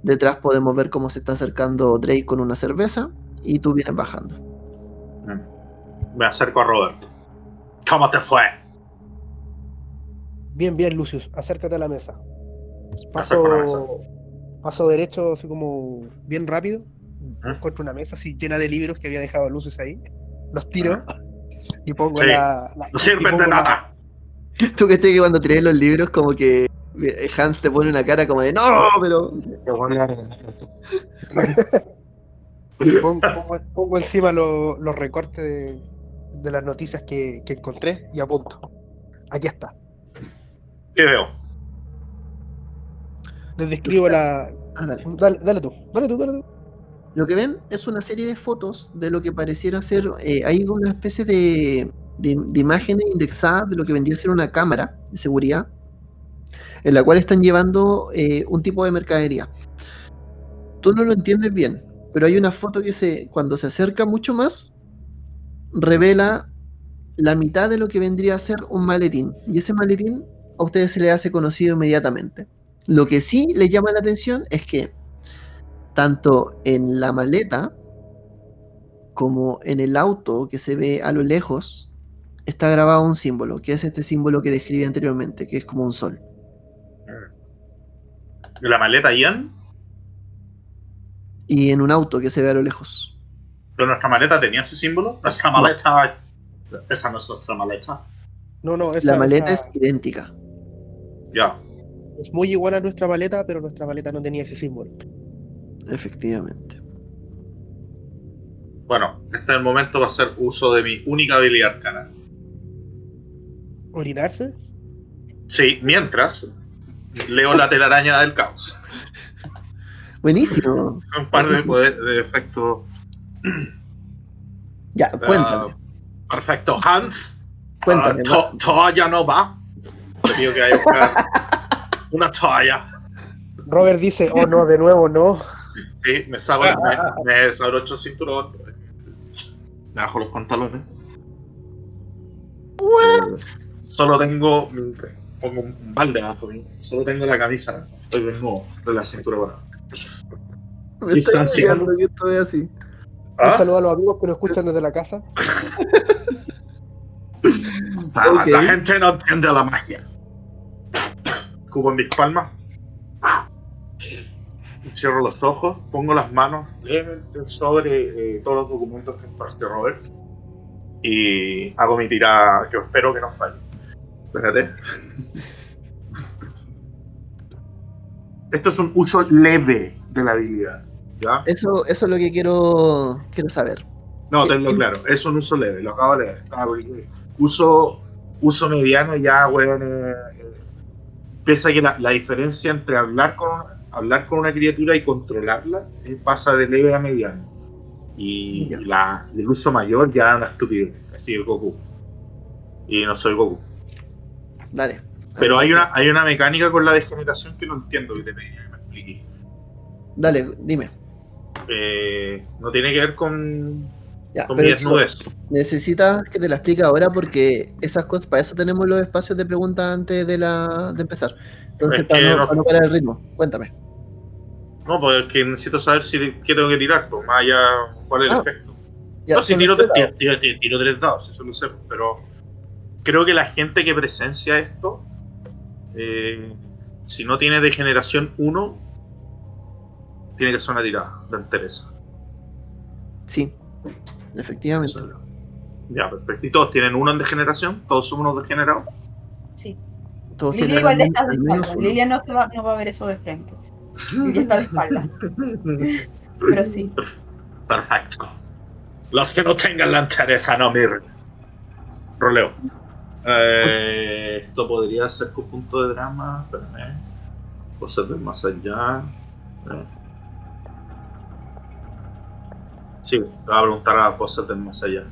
Detrás podemos ver cómo se está acercando Drake con una cerveza y tú vienes bajando. mm. Me acerco a Robert. ¿Cómo te fue? Bien, bien, Lucius, acércate a la mesa. La. Paso, paso derecho, así como bien rápido. ¿Ah? Encuentro una mesa así llena de libros que había dejado Lucius ahí. Los tiro y pongo Sí. la, la- No y sirven de la- nada. Tú que que cuando tiré los libros como que eh, Hans te pone una cara como de no, pero Pongo, pongo- pongo encima lo- los recortes de, de las noticias que, que encontré y apunto. Aquí está. ¿Qué veo? Les describo la. Ah, dale. Dale, dale tú, dale tú, dale tú. Lo que ven es una serie de fotos de lo que pareciera ser, eh, hay una especie de, de, de imágenes indexadas de lo que vendría a ser una cámara de seguridad en la cual están llevando eh, un tipo de mercadería. Tú no lo entiendes bien, pero hay una foto que se, cuando se acerca mucho más, revela la mitad de lo que vendría a ser un maletín. Y ese maletín a ustedes se le hace conocido inmediatamente. Lo que sí les llama la atención es que tanto en la maleta como en el auto que se ve a lo lejos está grabado un símbolo, que es este símbolo que describí anteriormente, que es como un sol. ¿La maleta Ian? Y en un auto que se ve a lo lejos. ¿Pero nuestra maleta tenía ese símbolo? Nuestra maleta. Esa no es nuestra maleta. No, no, esa, La maleta esa es idéntica. Ya. es muy igual a nuestra maleta, pero nuestra maleta no tenía ese símbolo. Efectivamente. Bueno, este es el momento para hacer uso de mi única habilidad arcana. ¿Orinarse? Sí, mientras leo la telaraña del caos. Buenísimo. Un par de, Buenísimo. de efectos. Ya, cuéntame. Ah, perfecto. Hans, cuéntame. ah, to- toalla no va. Te pido que vaya a buscar una toalla. Robert dice, oh no, de nuevo no. Sí, me saco, me, me desabrocho el cinturón. Me bajo los pantalones. Solo tengo. Pongo un balde abajo mío. Solo tengo la camisa. Estoy desnudo de la cintura para abajo. Me estoy que esto es así. Un ¿Ah? saludo a los amigos que nos escuchan desde la casa. Ah, Ok. La gente no entiende la magia. Cubo en mis palmas. Cierro los ojos, pongo las manos levemente sobre eh, todos los documentos que esparce Robert. Y hago mi tirada que espero que no falle. Espérate. Esto es un uso leve de la habilidad. ¿Ya? Eso, eso es lo que quiero, quiero saber. No, tenlo claro, es un uso leve, lo acabo de leer. Uso, uso mediano ya, weón. eh, eh, piensa que la, la diferencia entre hablar con, hablar con una criatura y controlarla eh, pasa de leve a mediano. Y la, el uso mayor ya es una estupidez, así el Goku. Y no soy Goku. Dale. Pero hay una, hay una mecánica con la degeneración que no entiendo que te pediría que me expliques. Dale, dime. Eh, no tiene que ver con, Ya, con pero necesitas que te la explique ahora porque esas cosas, para eso tenemos los espacios de preguntas antes de la de empezar. Entonces, Es para no, no- para no parar el ritmo, cuéntame. No, porque es que necesito saber si qué tengo que tirar, pues más allá cuál es el Ah, efecto. Ya, no, si tiro, tiro- tiro- tiro tres dados, eso lo sé, pero creo que la gente que presencia esto, eh, si no tiene de generación 1, tiene que ser una tirada de entereza. Sí, efectivamente. Ya, perfecto. ¿Y todos tienen uno en degeneración? ¿Todos somos unos degenerados? Sí. Todos Lilia igual al, está de espaldas. Lilia no, se va, no va a ver eso de frente. Lilia está de espaldas. Pero sí. Perfecto. Los que no tengan la entereza no miren. Roleo. Eh, esto podría ser con punto de drama. Espérame. Cosas del más allá. Eh. Sí, le voy a preguntar a las cosas del más allá.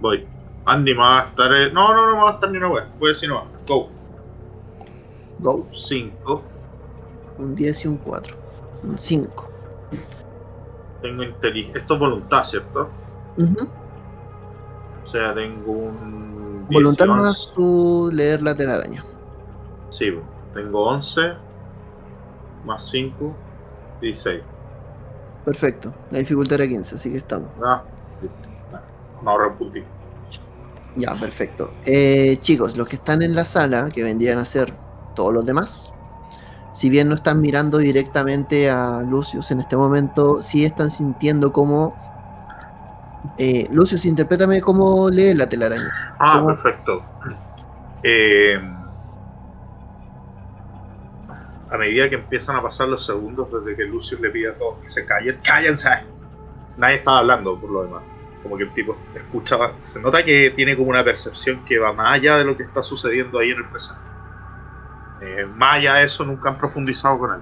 Voy. Andy me va a estar. eh, No, no, no me va a estar ni una wea. Voy a decir no. Go. Go. 5. Un 10 y un 4. Un 5. Tengo inteligencia. Esto es voluntad, ¿cierto? Ujú. O sea, tengo un. Voluntad 11. más tu leer la telaraña. Sí, tengo 11 más 5, 16. Perfecto. La dificultad era 15, así que estamos. Ah, listo. me ahorré un puntito. Ya, perfecto. Eh, chicos, los que están en la sala, que vendrían a ser todos los demás, si bien no están mirando directamente a Lucius en este momento, sí están sintiendo como... Eh, Lucius, interprétame cómo lee la telaraña. Ah, ¿Cómo? perfecto. Eh, a medida que empiezan a pasar los segundos desde que Lucius le pide a todos que se callen, cállense. Nadie estaba hablando por lo demás. Como que el tipo escuchaba, se nota que tiene como una percepción que va más allá de lo que está sucediendo ahí en el presente. Eh, más allá de eso, nunca han profundizado con él.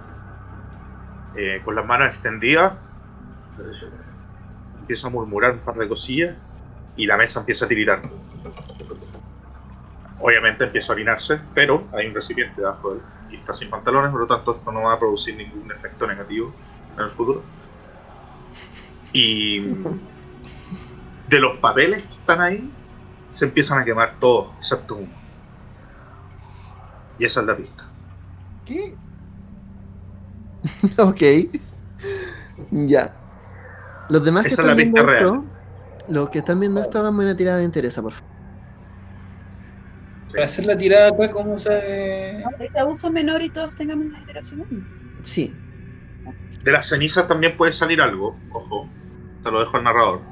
Eh, con las manos extendidas, eh, empieza a murmurar un par de cosillas y la mesa empieza a tiritar. Obviamente empieza a orinarse, pero hay un recipiente debajo de él y está sin pantalones, por lo tanto esto no va a producir ningún efecto negativo en el futuro. Y de los papeles que están ahí, se empiezan a quemar todos, excepto uno. Y esa es la pista. ¿Qué? ok. Ya. Los demás que Esa es la están viendo pista real. esto, los que están viendo esto, haganme una tirada de interés, por favor. Para hacer la tirada acá, ¿cómo se...? Aunque sea uso menor y todos tengamos una generación uno. Sí. De las cenizas también puede salir algo, ojo. Te lo dejo al narrador.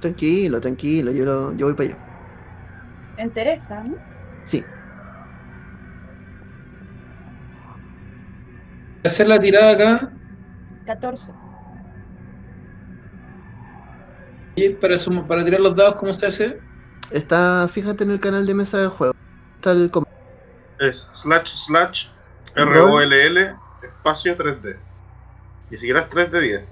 Tranquilo, tranquilo, yo, lo- yo voy para allá. Te interesa, ¿no? Sí. Para hacer la tirada acá, 14. y para, para tirar los dados, ¿cómo se hace? Está, fíjate en el canal de mesa de juego. Está el com- Es slash slash R-O-L-L espacio 3D. Ni siquiera es 3 de 10.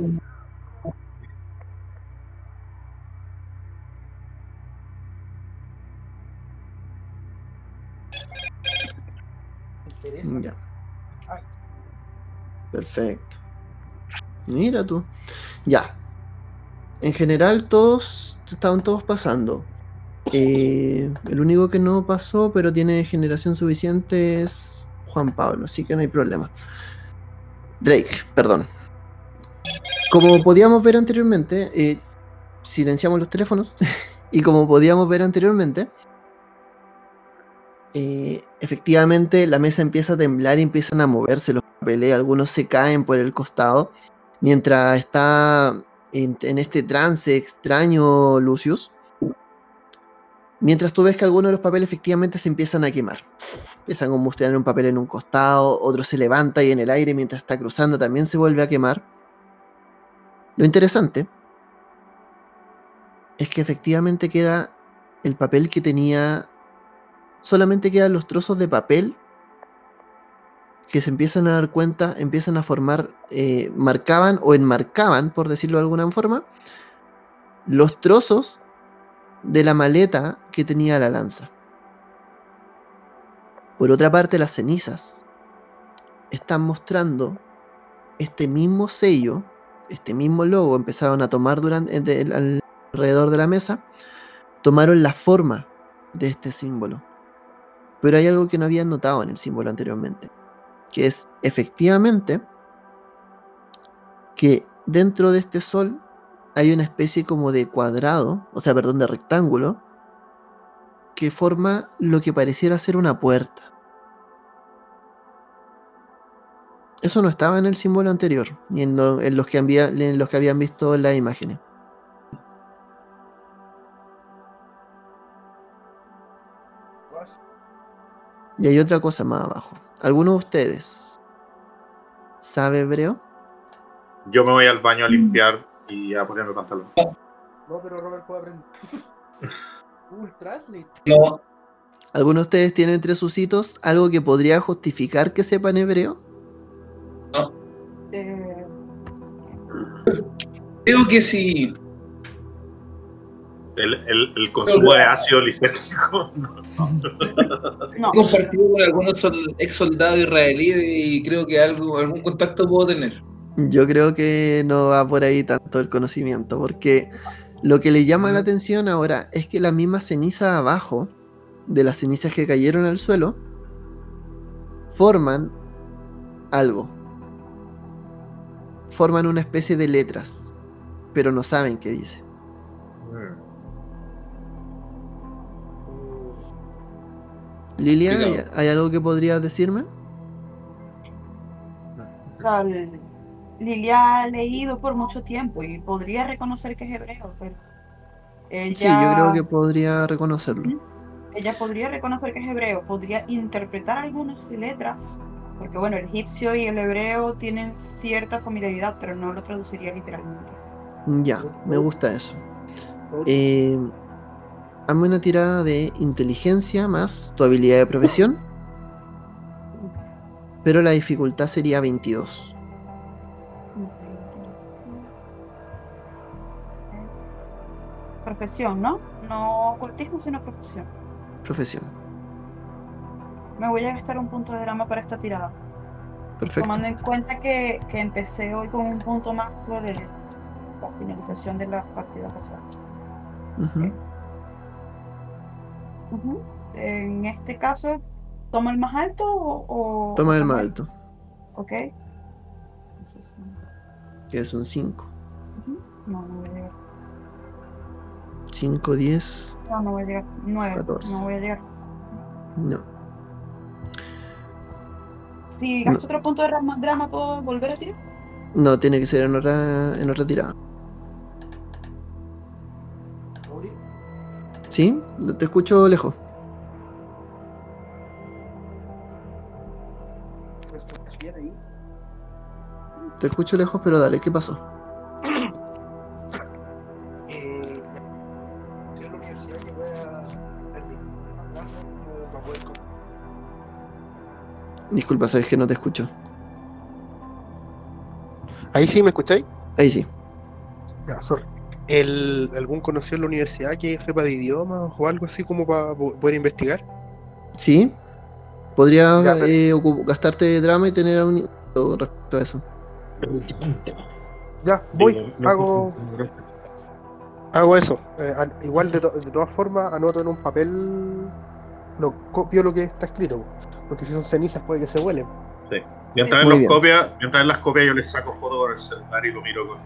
interesa. Ya. Perfecto. Mira tú. Ya. En general todos estaban todos pasando. Eh, el único que no pasó, pero tiene generación suficiente es Juan Pablo, así que no hay problema. Drake, perdón. Como podíamos ver anteriormente, eh, silenciamos los teléfonos y como podíamos ver anteriormente, eh, efectivamente la mesa empieza a temblar y empiezan a moverse los papeles, algunos se caen por el costado, mientras está en, en este trance extraño Lucius. Mientras tú ves que algunos de los papeles efectivamente se empiezan a quemar. Empiezan a combustionar un papel en un costado, otro se levanta y en el aire mientras está cruzando también se vuelve a quemar. Lo interesante es que efectivamente queda el papel que tenía solamente quedan los trozos de papel que se empiezan a dar cuenta, empiezan a formar, eh, marcaban o enmarcaban, por decirlo de alguna forma, los trozos de la maleta que tenía la lanza. Por otra parte, las cenizas están mostrando este mismo sello, este mismo logo, empezaron a tomar durante, al- alrededor de la mesa, tomaron la forma de este símbolo. Pero hay algo que no habían notado en el símbolo anteriormente, que es efectivamente que dentro de este sol hay una especie como de cuadrado, o sea, perdón, de rectángulo, que forma lo que pareciera ser una puerta. Eso no estaba en el símbolo anterior, ni en, lo- en los, que había- en los que habían visto las imágenes. Y hay otra cosa más abajo. ¿Alguno de ustedes sabe hebreo? Yo me voy al baño a limpiar y a ponerme pantalón. No, pero Robert puede aprender. Google Translate. No, ¿Alguno de ustedes tiene entre sus hitos algo que podría justificar que sepan hebreo? Eh, creo que sí. El, el, el consumo de ácido lisérgico. no, He compartido con algunos ex soldados israelíes y creo que algo, algún contacto puedo tener. Yo creo que no va por ahí tanto el conocimiento, porque lo que le llama la atención ahora es que la misma ceniza abajo, de las cenizas que cayeron al suelo, forman algo. Forman una especie de letras, pero no saben qué dice. Lilia, ¿hay, algo que podrías decirme? el- Lilia ha leído por mucho tiempo y podría reconocer que es hebreo, pero ella, Sí, yo creo que podría reconocerlo. ella podría reconocer que es hebreo, podría interpretar algunas letras, porque bueno, el egipcio y el hebreo tienen cierta familiaridad, pero no lo traduciría literalmente. Ya, me gusta eso. Eh, hazme una tirada de inteligencia más tu habilidad de profesión. Pero la dificultad sería 22. Profesión, ¿no? No ocultismo, sino profesión. Profesión. Me voy a gastar un punto de drama para esta tirada. Perfecto. Tomando en cuenta que, que empecé hoy con un punto más de la finalización de la partida pasada. Ujú. Ujú. En este caso, ¿tomo el más alto o...? o- Toma el más alto, Ok. Entonces, que es un 5. ujú. No, no voy a llegar. 5, 10. No, no voy a llegar. 9. 14. No voy a llegar. No. Si No. gasto otro punto de drama, drama, ¿puedo volver a tirar? No, tiene que ser en otra, en otra tirada. ¿Sí? Te escucho lejos. Te escucho lejos, pero dale, ¿qué pasó? Disculpa, sabes que no te escucho. Ahí sí, ¿me escucháis? Ahí sí. Ya, sorry. El, ¿Algún conocido en la universidad que sepa de idiomas o algo así como para po- poder investigar? ¿Sí? Ya, pero- eh, gastarte drama y tener un respecto a eso. Ya, voy, hago, hago eso. Eh, igual, de, to- de todas formas, anoto en un papel, lo copio lo que está escrito. Porque si son cenizas puede que se huelen. Mientras él Muy los mientras él las copia, yo les saco fotos con el celular y lo miro con.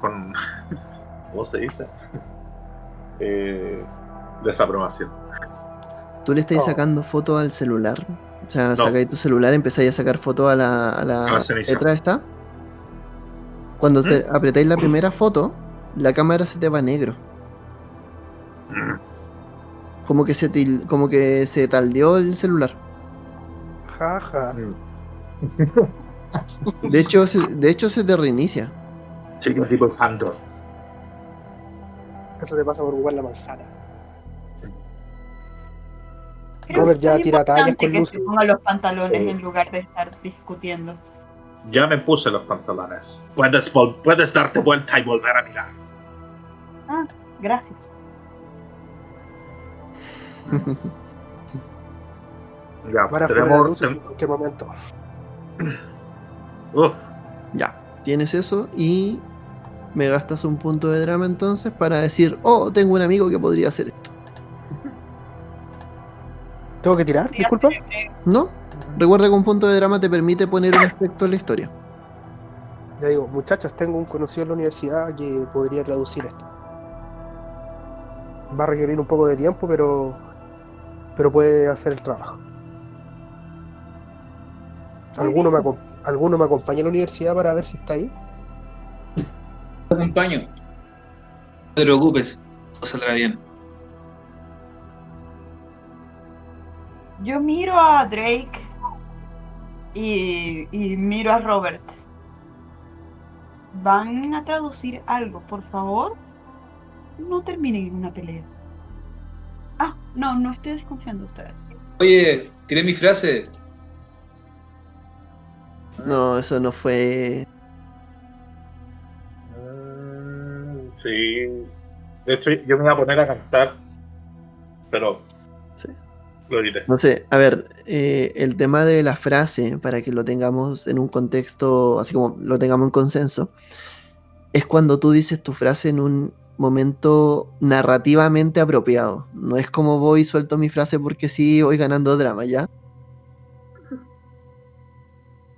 con ¿Cómo se dice? Eh, desaprobación. Tú le estás Oh. sacando fotos al celular. O sea, No. sacáis tu celular, empezáis a sacar fotos a la, a la, A la letra esta. Cuando se- apretáis la primera foto, la cámara se te va negro. Mm. Como que se til- como que se taldeó el celular. Jaja. De hecho, se, de hecho se te reinicia. Sí, que tipo Andor. Eso te pasa por jugar la manzana. Robert ya tira tallas con que ponga los pantalones Sí. en lugar de estar discutiendo. Ya me puse los pantalones. Puedes, vol- puedes darte vuelta y volver a mirar. Gracias. Ya, Para fuera de tenemos. luz, ¿en qué momento? Uf, Ya, tienes eso y me gastas un punto de drama entonces para decir, oh, tengo un amigo que podría hacer esto. ¿Tengo que tirar? Disculpa. ¿No? Recuerda que un punto de drama te permite poner un aspecto en la historia. Ya digo, muchachos, tengo un conocido en la universidad que podría traducir esto. Va a requerir un poco de tiempo, pero pero puede hacer el trabajo. ¿Alguno me, acom- ¿Alguno me acompaña a la universidad para ver si está ahí? Te acompaño. No te preocupes, todo saldrá bien. Yo miro a Drake y, y miro a Robert. ¿Van a traducir algo, por favor? No terminen en una pelea. Ah, no, no estoy desconfiando de ustedes. Oye, tiré mi frase. No, eso no fue. Sí. De hecho, yo me iba a poner a cantar. Pero. Sí. Lo diré. No sé, a ver, eh, el tema de la frase, para que lo tengamos en un contexto, así como lo tengamos en consenso, es cuando tú dices tu frase en un momento narrativamente apropiado. No es como voy y suelto mi frase porque sí voy ganando drama, ¿ya?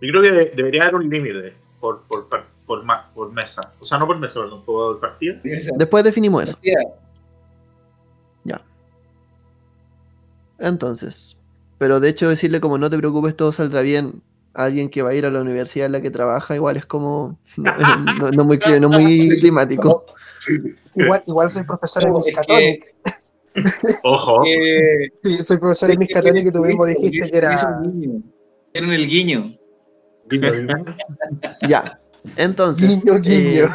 Yo creo que de- debería haber un límite por, por, por, ma- por mesa. O sea, no por mesa, perdón, por partida. Después definimos eso. Ya. Entonces, pero de hecho decirle como no te preocupes, todo saldrá bien a alguien que va a ir a la universidad en la que trabaja, igual es como no, no- no muy, no muy climático. Igual, igual soy profesor en es Miskatonic. Ojo. Eh, Sí, soy profesor en Miskatonic y tú mismo dijiste que era. Vieron el guiño. Guiño, guiño. Ya. Entonces, Guiño, guiño. eh,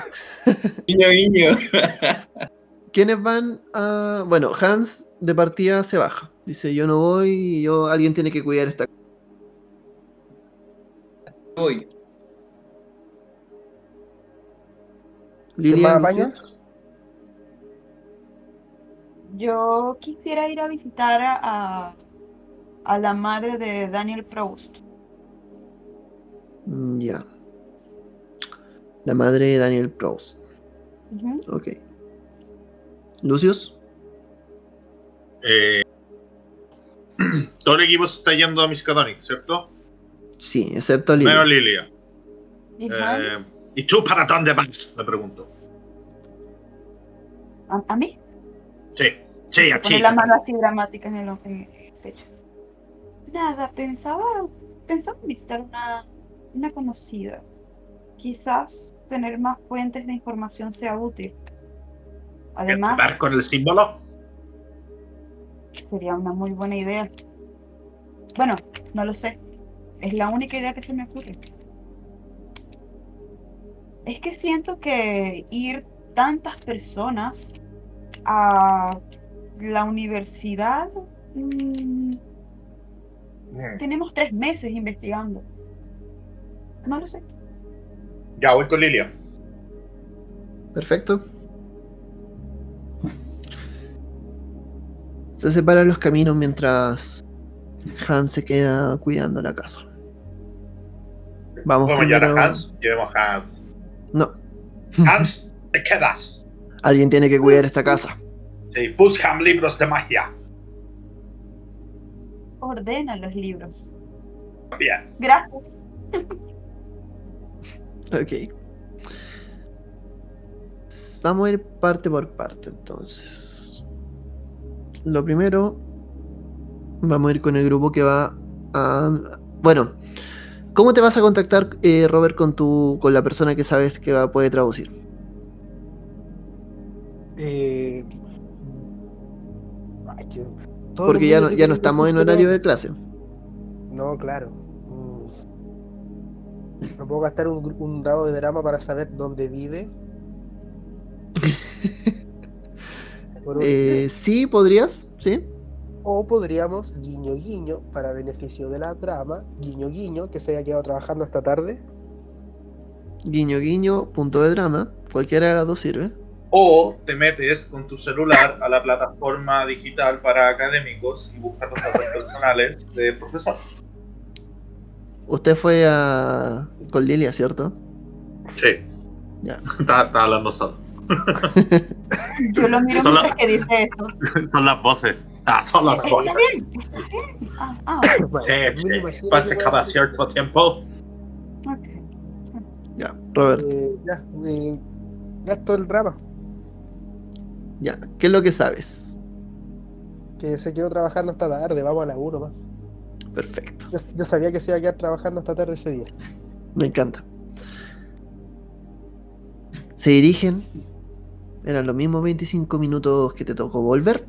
Guiño, guiño. ¿quiénes van a...? Bueno, Hans de partida se baja. Dice, yo no voy, y yo, alguien tiene que cuidar esta... Voy. Lilia, apaña? Lucius, Yo quisiera ir a visitar a, a, a la madre de Daniel Proust. Mm, Ya. La madre de Daniel Proust. Ujú. Ok. Lucius. Eh, todo el equipo se está yendo a Miskatonic, ¿cierto? Sí, excepto Lilia. Menos Lilia. ¿Y Eh? ¿Y tú para dónde vas? Me pregunto. ¿A, a mí? Sí, sí, a Pone la mano así dramática en el, en el pecho. Nada, pensaba, pensaba en visitar una, una conocida. Quizás tener más fuentes de información sea útil. Además, ¿Entrar con el símbolo? sería una muy buena idea. Bueno, no lo sé. Es la única idea que se me ocurre. Es que siento que ir tantas personas a la universidad... mm, tenemos tres meses investigando. No lo sé. Ya voy con Lilia. Perfecto. Se separan los caminos mientras Hans se queda cuidando la casa. Vamos a llevar a Hans. Llevemos a Hans. No, Hans, te quedas. alguien tiene que cuidar esta casa. Sí, buscan libros de magia. Ordena los libros. Bien. Gracias. Ok. Vamos a ir parte por parte entonces. Lo primero, vamos a ir con el grupo que va a... Bueno, ¿cómo te vas a contactar, eh, Robert, con, tu, con la persona que sabes que va, puede traducir? Eh, ay, todos Porque ya no, ya no estamos en horario de clase. No, claro. No puedo gastar un, un dado de drama para saber dónde vive. Eh, sí, podrías, sí. O podríamos, guiño guiño, para beneficio de la trama, guiño guiño, que se haya quedado trabajando esta tarde. Guiño, guiño, punto de drama. Cualquiera de las dos sirve. O te metes con tu celular a la plataforma digital para académicos y buscas los datos personales del profesor. Usted fue a... con Lilia, ¿cierto? Sí. Ya. Está hablando solo. Yo lo miro Solo- mientras que dice eso. Son las voces. Ah, son las Está voces. bien, está bien. Ah, ah, Bueno, Sí, me sí. imagino Pasa cada cierto tiempo. ok. Ya, Robert, eh, ya, eh, gasto el drama, ya. ¿Qué es lo que sabes? que se quedó trabajando esta tarde, vamos a la 1 más. Perfecto. Yo, yo sabía que se iba a quedar trabajando esta tarde ese día. Me encanta. Se dirigen. Eran los mismos 25 minutos que te tocó volver.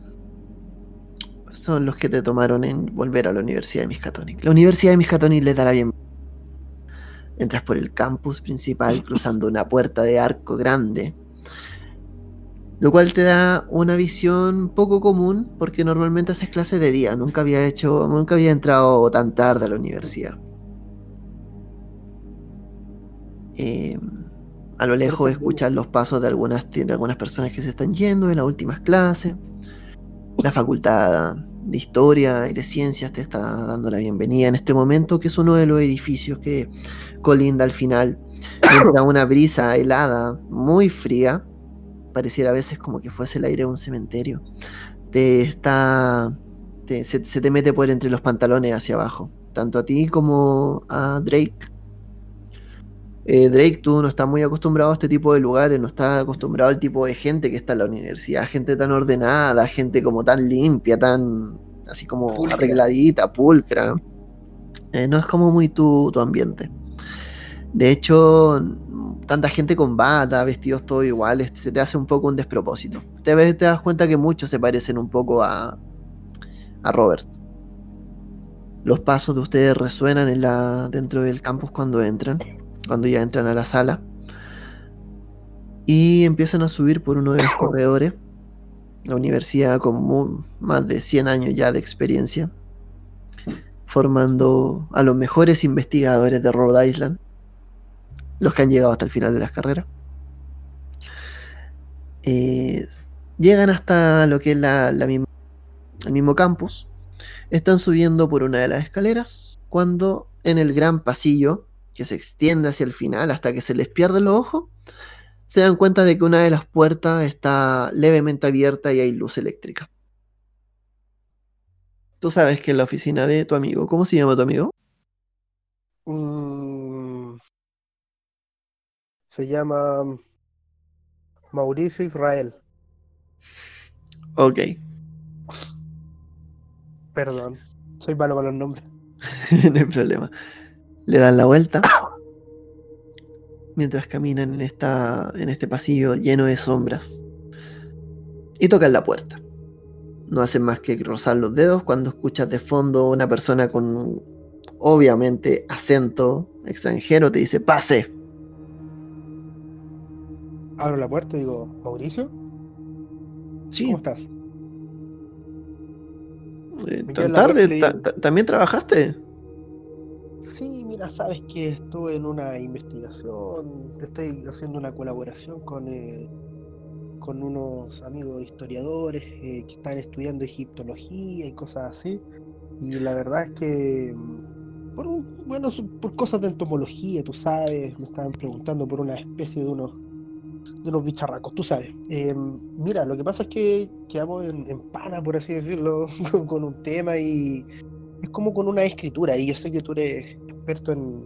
Son los que te tomaron en volver a la Universidad de Miskatonic. La Universidad de Miskatonic les da la bienvenida. Entras por el campus principal cruzando una puerta de arco grande. Lo cual te da una visión poco común porque normalmente haces clases de día. Nunca había hecho, nunca había entrado tan tarde a la universidad. Eh, a lo lejos escuchas los pasos de algunas, de algunas personas que se están yendo en las últimas clases. La facultad de historia y de ciencias te está dando la bienvenida en este momento, que es uno de los edificios que colinda al final. Entra una brisa helada, muy fría. Pareciera a veces como que fuese el aire de un cementerio. Te está. te- se, se te mete por entre los pantalones hacia abajo. Tanto a ti como a Drake. Eh, Drake, tú no estás muy acostumbrado a este tipo de lugares, no estás acostumbrado al tipo de gente que está en la universidad, gente tan ordenada, gente como tan limpia, tan así como Pulcra. arregladita, pulcra. Eh, no es como muy tu, tu ambiente. De hecho, tanta gente con bata, vestidos todos iguales, se te hace un poco un despropósito. Te, ves- te das cuenta que muchos se parecen un poco a, a Robert. Los pasos de ustedes resuenan en la, dentro del campus cuando entran, cuando ya entran a la sala. Y empiezan a subir por uno de los corredores. La universidad con más de 100 años ya de experiencia. Formando a los mejores investigadores de Rhode Island. Los que han llegado hasta el final de las carreras. Eh, Llegan hasta lo que es la, el mismo campus. Están subiendo por una de las escaleras cuando en el gran pasillo, que se extiende hacia el final hasta que se les pierde los ojos, se dan cuenta de que una de las puertas está levemente abierta y hay luz eléctrica. Tú sabes que es la oficina de tu amigo. ¿Cómo se llama tu amigo? Mm, se llama Mauricio Israel. Ok. Perdón, soy malo con los nombres. no hay problema. Le dan la vuelta. Mientras caminan en, esta, en este pasillo lleno de sombras. Y tocan la puerta. No hacen más que rozar los dedos cuando escuchas de fondo una persona con obviamente acento extranjero te dice pase. Abro la puerta y digo, Mauricio, Sí, ¿cómo estás? eh, tan tarde. digo- ¿También trabajaste? Sí, mira, sabes que estuve en una investigación, estoy haciendo una colaboración con, eh, con unos amigos historiadores eh, que están estudiando egiptología y cosas así. Y la verdad es que, por un- bueno, por cosas de entomología, tú sabes, me estaban preguntando por una especie de unos, de unos bicharracos, tú sabes. Eh, mira, lo que pasa es que quedamos en, en pana, por así decirlo, con, un tema y es como con una escritura. Y yo sé que tú eres experto en,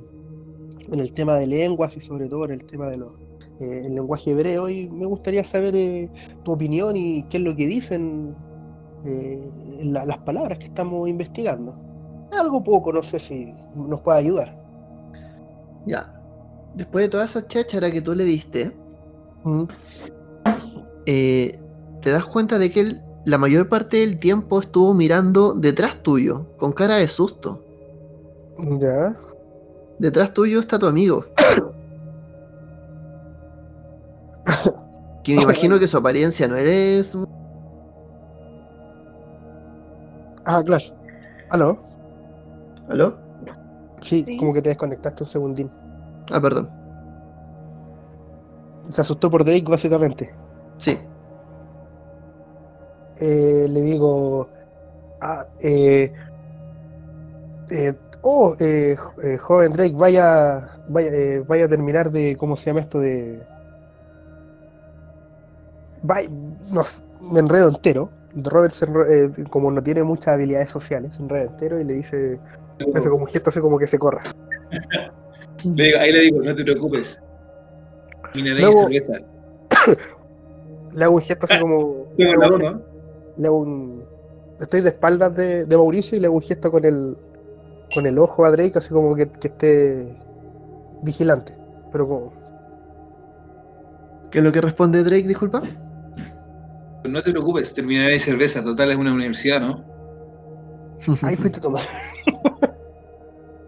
el tema de lenguas y sobre todo en el tema de los eh, lenguaje hebreo y me gustaría saber eh, tu opinión y qué es lo que dicen la- las palabras que estamos investigando. Es algo poco, no sé si nos puede ayudar. Ya. Después de toda esa cháchara que tú le diste, Mm. eh, te das cuenta de que él la mayor parte del tiempo estuvo mirando detrás tuyo, con cara de susto. Ya. Detrás tuyo está tu amigo. Que me imagino que su apariencia no eres. Ah, claro. ¿Aló? ¿Aló? Sí, Sí. como que te desconectaste un segundín. Ah, perdón. Se asustó por Drake, básicamente. Sí. eh, le digo, ah, eh, eh, oh, eh, jo- joven Drake, vaya, vaya, eh, vaya a terminar de, ¿cómo se llama esto? De, vaya, no me enredo entero. Robert, se enro- eh, como no tiene muchas habilidades sociales, se enreda entero y le dice, hace como un gesto así como que se corra. Le digo- ahí le digo, no te preocupes. De Luego- cerveza. Le hago un gesto así como, le hago un uno. le hago un- Estoy de espaldas de, de Mauricio y le hago un gesto con el con el ojo a Drake, así como que, que esté vigilante. Pero como. ¿Qué es lo que responde Drake, disculpa? No te preocupes, terminaré de cerveza. Total, es una universidad, ¿no? Ahí fuiste tomar.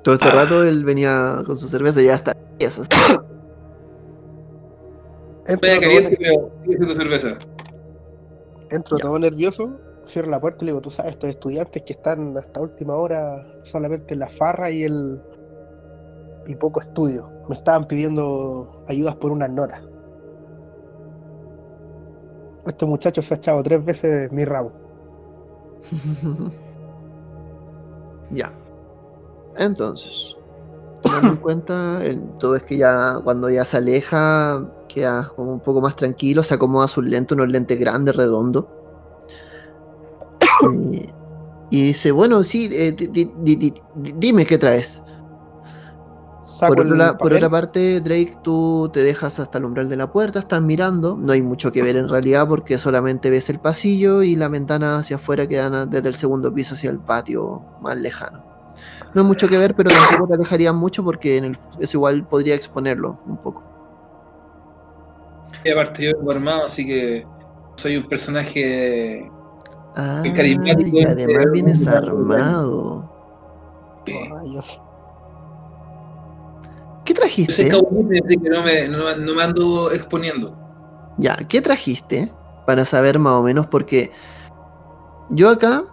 Todo este rato él venía con su cerveza y ya está. Entro, Vaya todo, caliente, pero sigue siendo cerveza. entro Ya. todo nervioso, cierro la puerta y le digo, tú sabes, estos estudiantes que están hasta última hora solamente en la farra y el y poco estudio. Me estaban pidiendo ayudas por unas notas. Este muchacho se ha echado tres veces mi rabo. ya. Entonces, tomando en cuenta, el- todo es que ya cuando ya se aleja, queda como un poco más tranquilo, se acomoda sus lentes, unos lentes grandes, redondos. Eh, y dice, bueno, sí, eh, di- di- di- di- di- dime qué traes. Por, la- otra parte, Drake, tú te dejas hasta el umbral de la puerta, estás mirando, no hay mucho que ver en realidad porque solamente ves el pasillo y la ventana hacia afuera que dan desde el segundo piso hacia el patio más lejano. No hay mucho que ver, pero tampoco te alejarías mucho porque en el, eso igual podría exponerlo un poco. Y aparte yo vengo armado, así que soy un personaje Ah, carismático y además vienes armado. Oh, rayos. ¿Qué Yo trajiste? caballete, así que no me, no, no me ando exponiendo. Ya, ¿qué trajiste? Para saber más o menos, porque yo acá,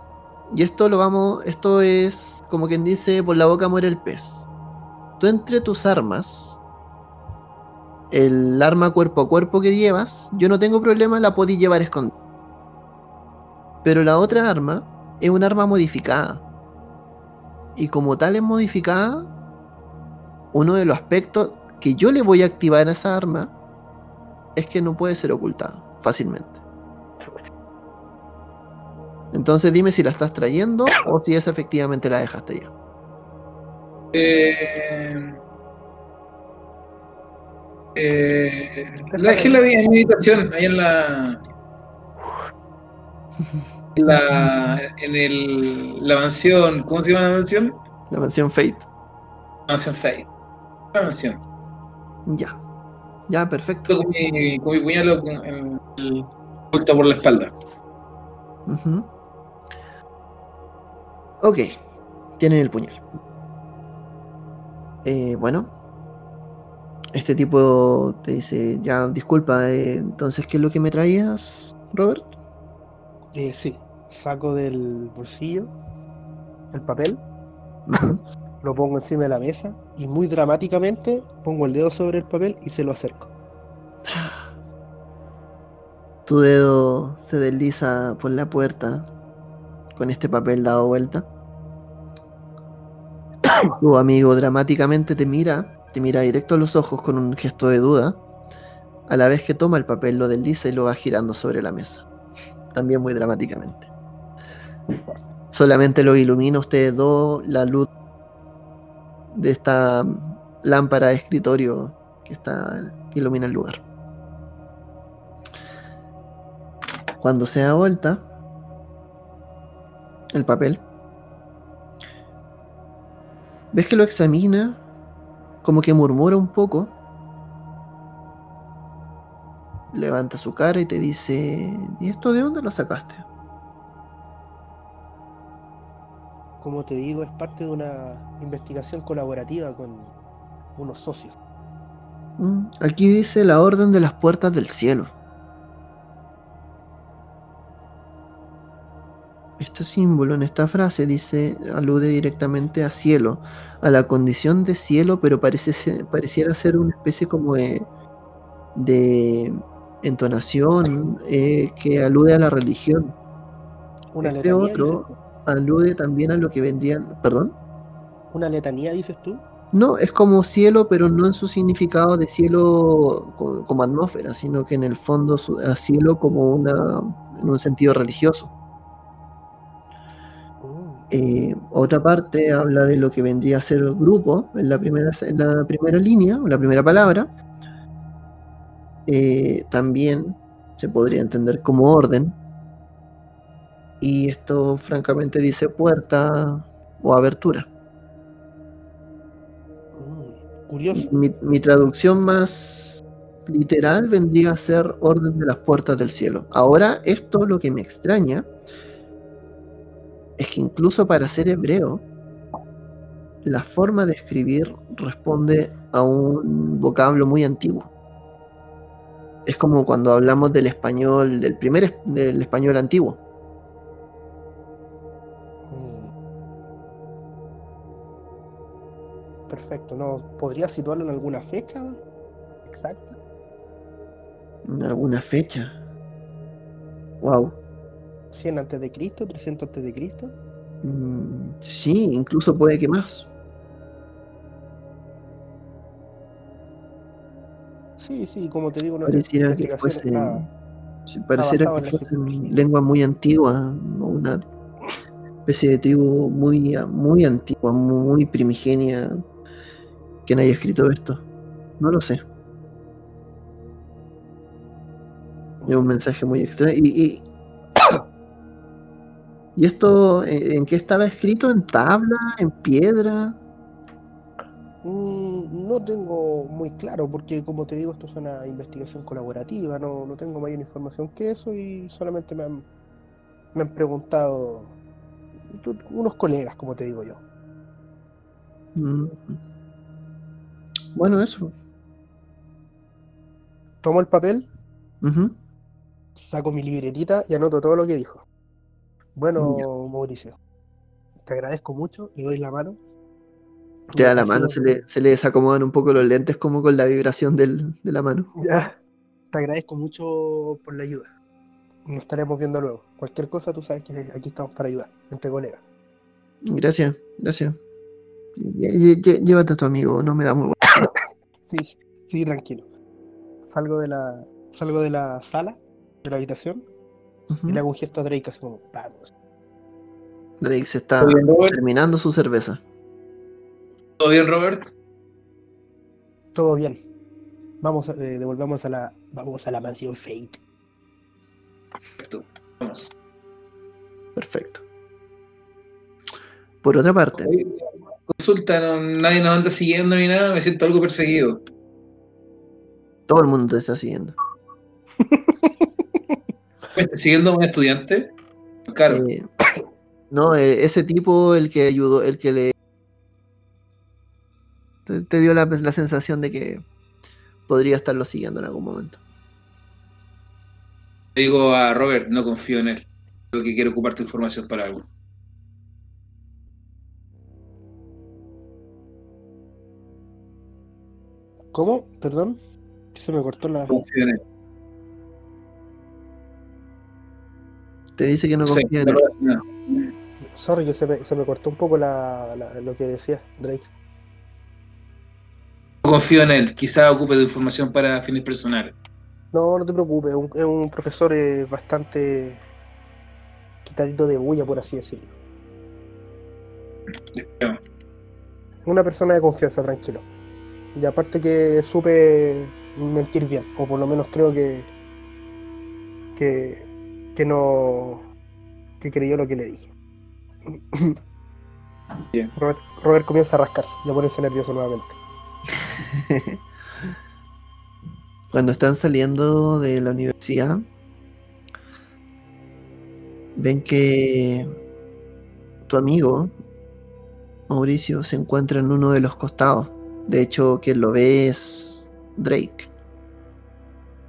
y esto lo vamos, esto es como quien dice, por la boca muere el pez. Tú entre tus armas, el arma cuerpo a cuerpo que llevas, yo no tengo problema, la podéis llevar escondida. Pero la otra arma es un arma modificada. Y como tal es modificada, uno de los aspectos que yo le voy a activar a esa arma es que no puede ser ocultada fácilmente. Entonces dime si la estás trayendo o si es efectivamente la dejaste ya. Eh, eh, la dejé en la, en mi habitación, ahí en la. En la. En el, la mansión. ¿Cómo se llama la mansión? La mansión Fate. La mansión Fate. La mansión. Ya. Ya, perfecto. Con mi, con mi puñal el, el- oculto por la espalda. Ujú. Ok, tienen el puñal. Eh, bueno, este tipo te dice, ya, disculpa, eh, entonces, ¿qué es lo que me traías, Robert? Eh, sí, saco del bolsillo el papel, lo pongo encima de la mesa y muy dramáticamente pongo el dedo sobre el papel y se lo acerco. Tu dedo se desliza por la puerta con este papel dado vuelta. Tu amigo dramáticamente te mira, te mira directo a los ojos con un gesto de duda, a la vez que toma el papel, lo desliza y lo va girando sobre la mesa. También muy dramáticamente. Solamente lo ilumina ustedes dos la luz de esta lámpara de escritorio que está que ilumina el lugar. Cuando se da vuelta el papel, ves que lo examina, como que murmura un poco, levanta su cara y te dice, ¿y esto de dónde lo sacaste? Como te digo, es parte de una investigación colaborativa con unos socios. "Mm, Aquí dice la orden de las puertas del cielo. Este símbolo en esta frase dice, alude directamente a cielo, a la condición de cielo, pero parece ser- pareciera ser una especie como de, de entonación eh, que alude a la religión. Una Este letanía, otro-? Alude también a lo que vendrían, perdón. Una letanía, dices tú. No, es como cielo, pero no en su significado de cielo co- como atmósfera, sino que en el fondo su- a cielo como una en un sentido religioso. Eh, otra parte habla de lo que vendría a ser el grupo en la primera, en la primera línea, o la primera palabra. Eh, también se podría entender como orden. Y esto francamente dice puerta o abertura. mm, Curioso. Mi, mi traducción más literal vendría a ser orden de las puertas del cielo. Ahora, esto lo que me extraña es que incluso para ser hebreo, la forma de escribir responde a un vocablo muy antiguo. Es como cuando hablamos del español, del primer del español antiguo. Mm. Perfecto, ¿no? ¿Podría situarlo en alguna fecha exacta? En alguna fecha. Wow. ¿100 antes de Cristo? ¿300 antes de Cristo? Mm, sí, incluso puede que más. Sí, sí, como te digo, nuestra Pareciera que fuese. está- sí, pareciera que fuese lengua muy antigua, ¿no? una especie de tribu muy, muy antigua, muy primigenia. Quien haya escrito esto. No lo sé. Es un mensaje muy extraño. Y, y, ¿y esto en qué estaba escrito? ¿En tabla? ¿En piedra? Mm, No tengo muy claro, porque como te digo, esto es una investigación colaborativa, no, no tengo mayor información que eso y solamente me han, me han preguntado unos colegas, como te digo yo. Mm. Bueno, eso. Tomo el papel, saco mi libretita y anoto todo lo que dijo. Bueno, Ya. Mauricio, te agradezco mucho, le doy la mano. Da la mano, se le, se le desacomodan un poco los lentes como con la vibración del- de la mano. Ya, te agradezco mucho por la ayuda. Nos estaremos viendo luego. Cualquier cosa, tú sabes que aquí estamos para ayudar, entre colegas. Gracias, gracias. Lle- lle- lle- Llévate a tu amigo, no me da muy bueno. Sí, sí, tranquilo. Salgo de la, salgo de la sala, de la habitación, y le hago un gesto a Drake así como, vamos. Drake se está terminando su cerveza. ¿Todo bien, Robert? Todo bien. Vamos, a- eh, devolvamos a la, vamos a la mansión Fate. Perfecto. Vamos. Perfecto. Por otra parte, Consulta, no- nadie nos anda siguiendo ni nada, me siento algo perseguido. todo el mundo te está siguiendo. ¿Me está siguiendo un estudiante? Claro. Eh, no, eh, ese tipo, el que ayudó, el que le. Te, te dio la, la sensación de que podría estarlo siguiendo en algún momento. Le digo a Robert, no confío en él. Creo que quiere ocupar tu información para algo. ¿Cómo? Perdón. Se me cortó la. Confío en él. Te dice que no Sí, confía en él. no. Sorry, que se me, se me cortó un poco la, la- lo que decía Drake. No confío en él. Quizá ocupe tu información para fines personales. No, no te preocupes, es un, es un profesor eh, bastante quitadito de bulla, por así decirlo. Una persona de confianza, tranquilo. Y aparte que supe mentir bien, o por lo menos creo que que, que no que creyó lo que le dije. Bien. Robert, Robert comienza a rascarse y a ponerse nervioso nuevamente. Cuando están saliendo de la universidad, ven que tu amigo, Mauricio, se encuentra en uno de los costados. De hecho, quien lo ve es Drake.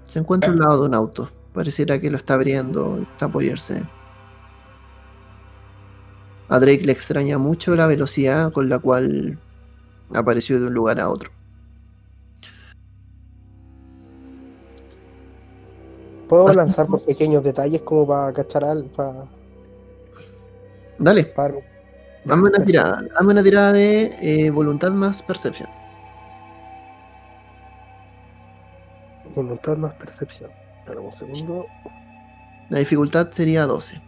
Se encuentra al lado de un auto. Pareciera que lo está abriendo, está por irse. A Drake le extraña mucho la velocidad con la cual apareció de un lugar a otro. ¿Puedo lanzar por pequeños detalles como para cachar algo? Para, Dale. para- Dame una tirada, dame una tirada de eh, voluntad más percepción. Voluntad más percepción. Espera un segundo. La dificultad sería 12.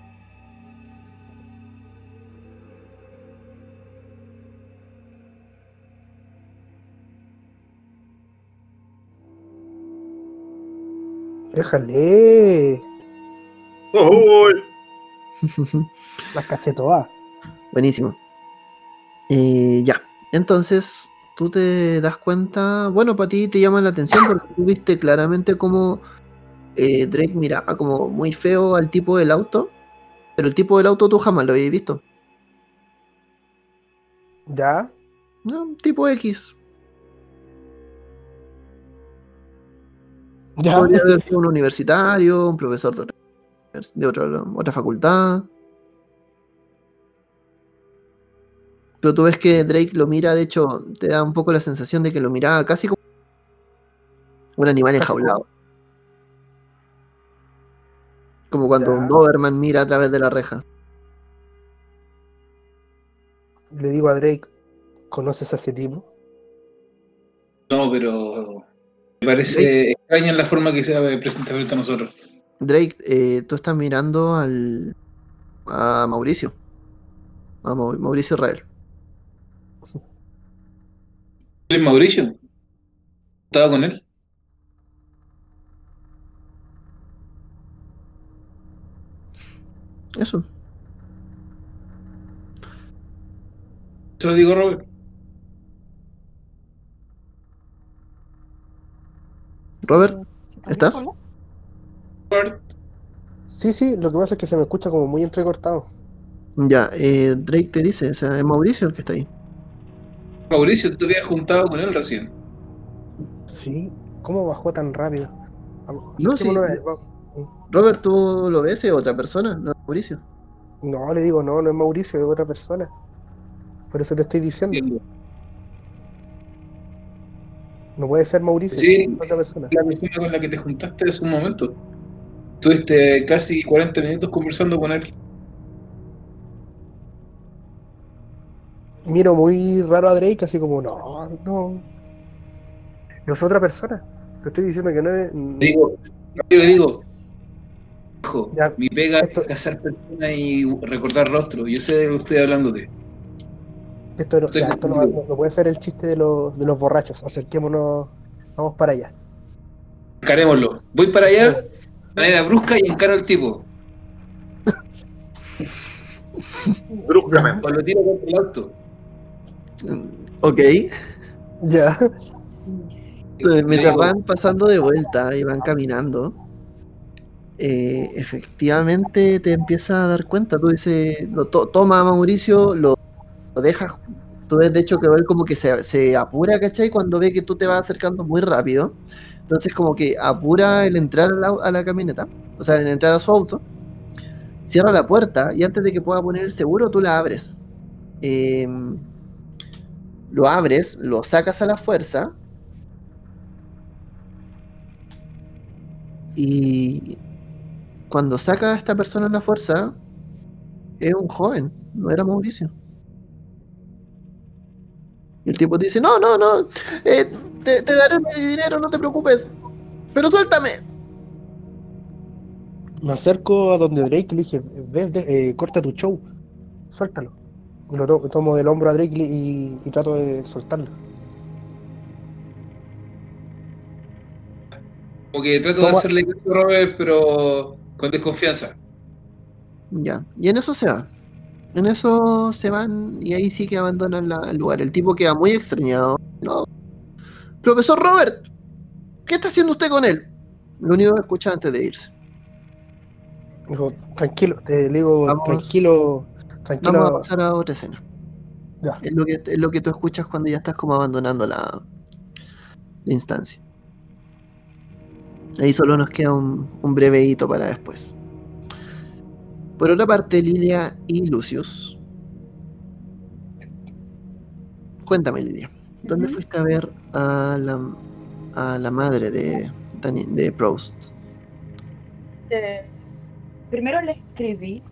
Déjale. ¡Uy! Las caché todas. Buenísimo. Eh, ya, entonces tú te das cuenta, bueno, para ti te llama la atención porque tú viste claramente cómo eh, Drake miraba como muy feo al tipo del auto, pero el tipo del auto tú jamás lo habías visto. ¿Ya? No, un tipo X. ¿Ya? Podría haber sido un universitario, un profesor de otra, de otra- otra facultad. Pero tú ves que Drake lo mira, de hecho, te da un poco la sensación de que lo miraba casi como un animal enjaulado. Como cuando Ya. un Doberman mira a través de la reja. Le digo a Drake, ¿conoces a ese tipo? No, pero me parece extraña la forma que se presenta frente a nosotros. Drake, eh, tú estás mirando al a Mauricio. A Mau- Mauricio Israel. ¿Él es Mauricio? ¿Estaba con él? Eso. Se lo digo, Robert. Robert, ¿Se cayó ¿Estás? Robert. Sí, sí, lo que pasa es que se me escucha como muy entrecortado. ya, eh, Drake te dice, o sea, es Mauricio el que está ahí. Mauricio, tú te habías juntado con él recién. Sí, ¿cómo bajó tan rápido? No, sí. Robert, ¿tú lo ves? ¿Es otra persona? No, Mauricio. No, le digo, no, no es Mauricio, es otra persona. Por eso te estoy diciendo, no puede ser Mauricio, Sí. es otra persona. La persona con la que te juntaste hace un momento. Estuviste casi 40 minutos conversando con él. Miro muy raro a Drake, así como, no, no. Es otra persona. Te estoy diciendo que no es. Digo, yo le digo, Ya, mi pega esto- es cazar personas y recordar rostros. Yo sé de lo que estoy hablándote. Esto, no, ya, esto no, puede ser el chiste de los, de los borrachos. Acerquémonos, vamos para allá. Encarémoslo. Voy para allá, de manera brusca y encaro al tipo. Bruscamente. O lo tiro contra el auto. Ok. Ya. Mientras van pasando de vuelta y van caminando, eh, efectivamente te empiezas a dar cuenta. Tú dices, lo to- toma Mauricio, lo, lo dejas. Tú ves, de hecho, que él como que se, se apura, ¿cachai? Cuando ve que tú te vas acercando muy rápido. Entonces, como que apura el entrar a la, a la camioneta, o sea, el entrar a su auto. Cierra la puerta y antes de que pueda poner el seguro, tú la abres. Em, lo abres, lo sacas a la fuerza Y cuando saca a esta persona en la fuerza, es un joven, no era Mauricio. Y el tipo te dice, no, no, no, eh, te, te daré mi dinero, no te preocupes, pero suéltame. Me acerco a donde Drake le dije, ves, de- eh, corta tu show, suéltalo. Y lo to- tomo del hombro a Drake y, trato de soltarlo. Como que trato de hacerle caso a Robert, pero con desconfianza. Ya, y en eso se va. En eso se van y ahí sí que abandonan la- el lugar. El tipo queda muy extrañado. No. Profesor Robert, ¿qué está haciendo usted con él? Lo único que escucha antes de irse. Dijo, tranquilo, te, digo, Vamos. tranquilo, tranquilo. Vamos a pasar a otra escena. Ya. Es lo que, es lo que tú escuchas cuando ya estás como abandonando la, la instancia. Ahí solo nos queda un, un breve hito para después. Por otra parte, Lilia y Lucius. Cuéntame, Lilia. ¿Dónde fuiste a ver a la, a la madre de, de Proust? Eh, primero le escribí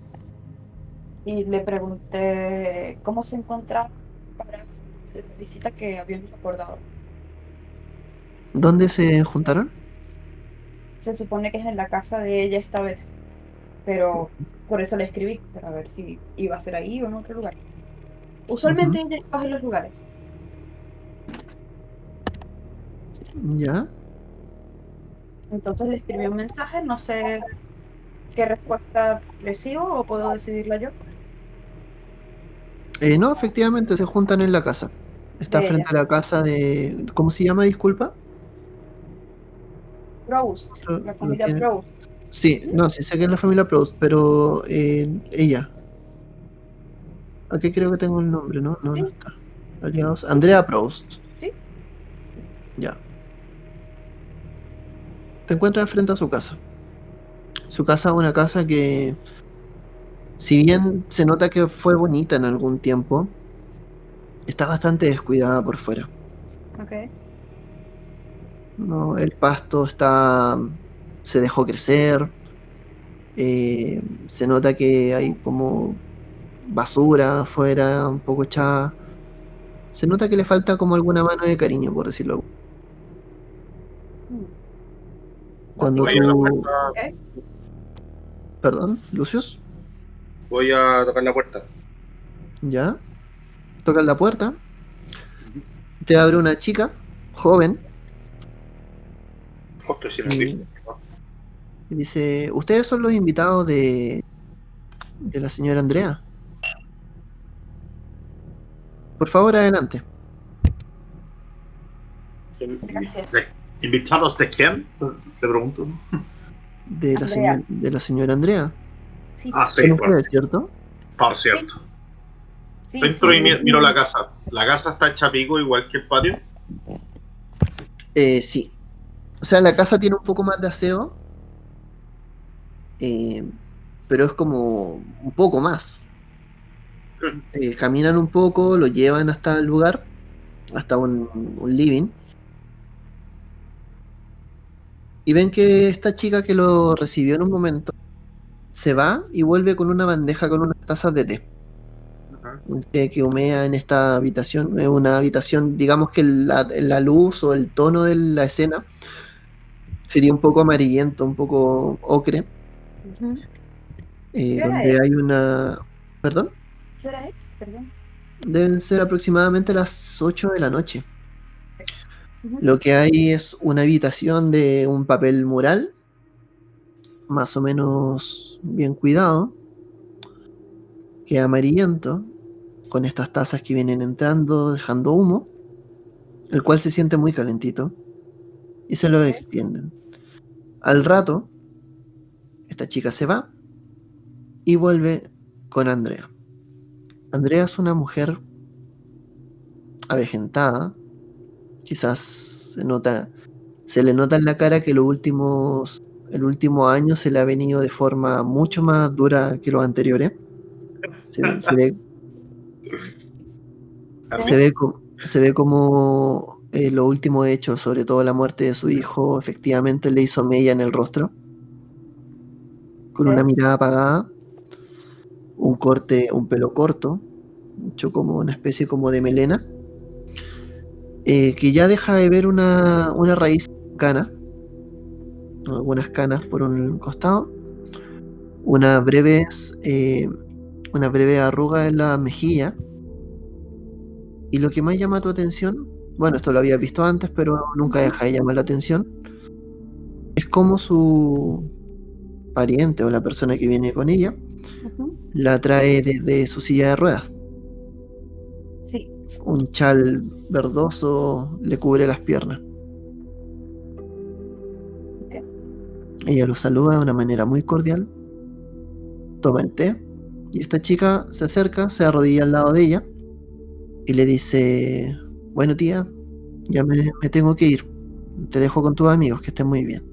y le pregunté cómo se encontraba para la visita que habíamos acordado. ¿Dónde se juntaron? Se supone que es en la casa de ella esta vez, pero por eso le escribí, para ver si iba a ser ahí o en otro lugar. Usualmente ella escoge los lugares. ¿Ya? Entonces le escribí un mensaje, no sé qué respuesta recibo o puedo decidirla yo. Eh, no, efectivamente se juntan en la casa. Está De frente a la casa de. ¿Cómo se llama? Disculpa. Proust, la familia tiene- Proust. Sí, no, sí sé que es la familia Proust, pero eh, ella. Aquí creo que tengo el nombre, ¿no? No, no Sí. está. Aliados. Andrea Proust. Sí. Ya. Te encuentras frente a su casa. Su casa es una casa que, si bien se nota que fue bonita en algún tiempo, está bastante descuidada por fuera. Ok. No, el pasto está. se dejó crecer. eh, se nota que hay como basura afuera, un poco echada. Se nota que le falta como alguna mano de cariño, por decirlo. Cuando tú. Perdón, Lucius, voy a tocar la puerta. ya. Tocan la puerta. Te abre una chica, joven, Justo decir. y dice: ¿Ustedes son los invitados de. de la señora Andrea? Por favor, adelante. Gracias. ¿De- ¿Invitados de quién? Te pregunto. De la, Andrea. señor- de la señora Andrea. Sí, Ah, sí, Son por, ustedes, ¿cierto? por cierto. sí, Entro sí. y mi- miro la casa. La casa está hecha pico igual que el patio. Eh, sí. O sea, la casa tiene un poco más de aseo. eh, pero es como un poco más. Eh, caminan un poco, lo llevan hasta el lugar, hasta un, un living. Y ven que esta chica que lo recibió en un momento se va y vuelve con una bandeja con unas tazas de té Ajá. que, que humea en esta habitación. Es una habitación, digamos que la, la luz o el tono de la escena sería un poco amarillento, un poco ocre, eh, ¿Qué hora donde es? hay una... ¿Perdón? ¿Qué hora es? Perdón. Deben ser aproximadamente las 8 de la noche. Lo que hay es una habitación de un papel mural, más o menos bien cuidado, que es amarillento, con estas tazas que vienen entrando, dejando humo, el cual se siente muy calentito, y se lo extienden. Al rato, esta chica se va y vuelve con Andrea. Andrea es una mujer avejentada, quizás se nota, se le nota en la cara que los últimos, el último año se le ha venido de forma mucho más dura que los anteriores. Se ve, se ve, se ve, co- se ve como eh, los últimos hechos, sobre todo la muerte de su hijo, efectivamente le hizo mella en el rostro, con una mirada apagada, un corte, un pelo corto, hecho como una especie como de melena, eh, que ya deja de ver una, una raíz cana, algunas canas por un costado, una breves, eh, una breve arruga en la mejilla, y lo que más llama tu atención, bueno, esto lo habías visto antes, pero nunca deja de llamar la atención, es como su pariente o la persona que viene con ella la trae desde su silla de ruedas. Sí. Un chal verdoso le cubre las piernas. Ella lo saluda de una manera muy cordial, toma el té y esta chica se acerca, se arrodilla al lado de ella y le dice, bueno tía, ya me, tengo que ir, te dejo con tus amigos, que estén muy bien.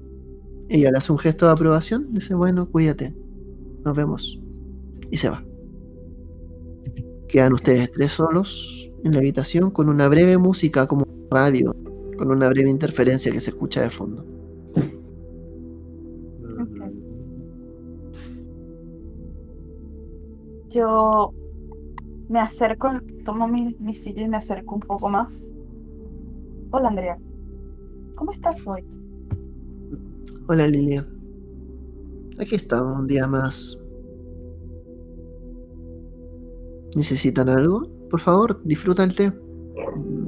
Ella le hace un gesto de aprobación, dice, bueno, cuídate, nos vemos. Y se va. Quedan ustedes tres solos en la habitación con una breve música como radio, con una breve interferencia que se escucha de fondo. Yo me acerco, tomo mi, mi silla y me acerco un poco más. Hola Andrea, ¿cómo estás hoy? Hola Lilia. Aquí estamos un día más. ¿Necesitan algo? Por favor, disfruta el té.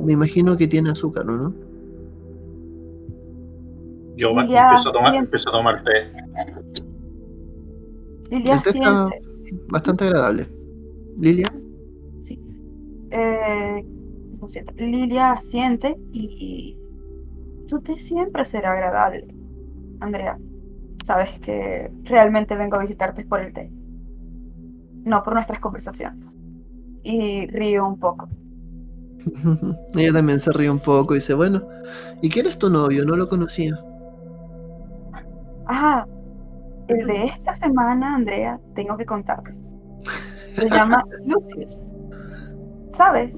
Me imagino que tiene azúcar, ¿o ¿no? Yo Ya, empiezo, a tomar, empiezo a tomar té. Lilia El té está bastante agradable. Lilia. Eh, siento. Lilia siente y tu té siempre será agradable, Andrea. Sabes que realmente vengo a visitarte por el té, no por nuestras conversaciones. Y río un poco. ella también se ríe un poco y dice, bueno, ¿y quién es tu novio? No lo conocía. Ah, el de esta semana, Andrea, tengo que contarte. Se llama Lucius. ¿Sabes?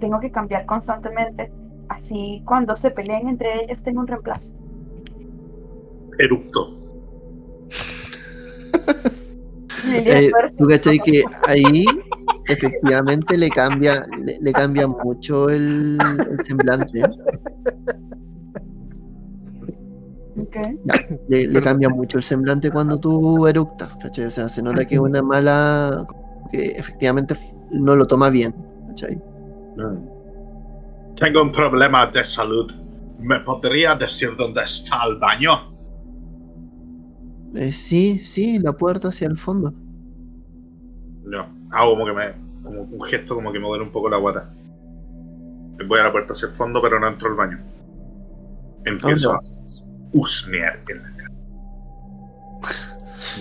Tengo que cambiar constantemente. Así cuando se peleen entre ellos tengo un reemplazo. Eructo. Lilia Eh, Tú cachai que ahí efectivamente le cambia, le, le cambia mucho el, el semblante. Ok. Le, le cambia mucho el semblante cuando tú eructas, ¿cachai? O sea, se nota que es una mala. que efectivamente no lo toma bien, ¿cachai? Tengo un problema de salud. ¿Me podría decir dónde está el baño? Eh, sí, sí, la puerta hacia el fondo. No. Hago como que me. como un gesto como que me duele un poco la guata. Voy a la puerta hacia el fondo, pero no entro al baño. ¿A dónde Empiezo a husmear en la cara.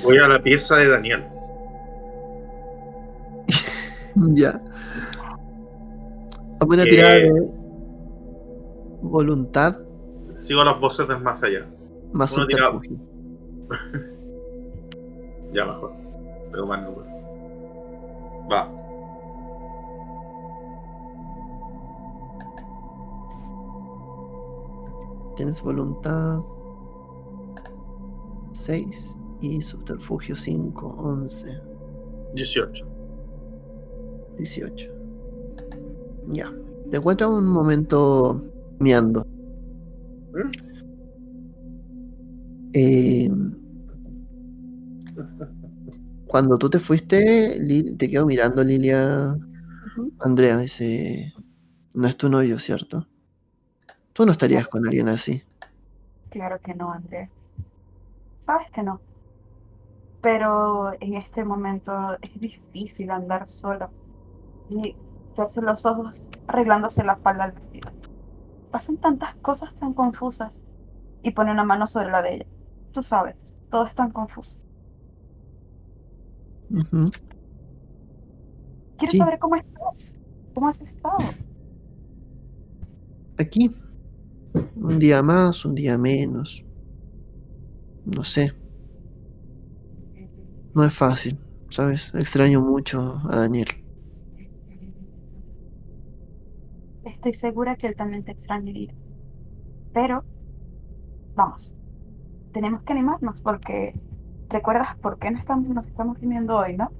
Voy a la pieza de Daniel. Ya. Vamos a Eh, tirar de voluntad Sigo las voces del más allá. más Uno tira- subterfugio. Ya mejor. Tengo más números. Va. Tienes voluntad. 6 y subterfugio 5, 11, 18. 18. Ya. Te encuentras un momento miando. ¿Mm? Eh, cuando tú te fuiste, te quedo mirando Lilia. Andrea dice, no es tu novio, ¿cierto? Tú no estarías con alguien así. Claro que no, Andrea. Sabes que no. Pero en este momento es difícil andar solo y echarse los ojos arreglándose la falda al vestido. Pasan tantas cosas tan confusas y pone una mano sobre la de ella. Tú sabes, todo es tan confuso. Quiero Sí. saber cómo estás. ¿Cómo has estado? Aquí. Un día más, un día menos. No sé. No es fácil, ¿sabes? Extraño mucho a Daniel. Estoy segura que él también te extrañaría. Pero, vamos, tenemos que animarnos porque recuerdas por qué no estamos, nos estamos reuniendo hoy, ¿no?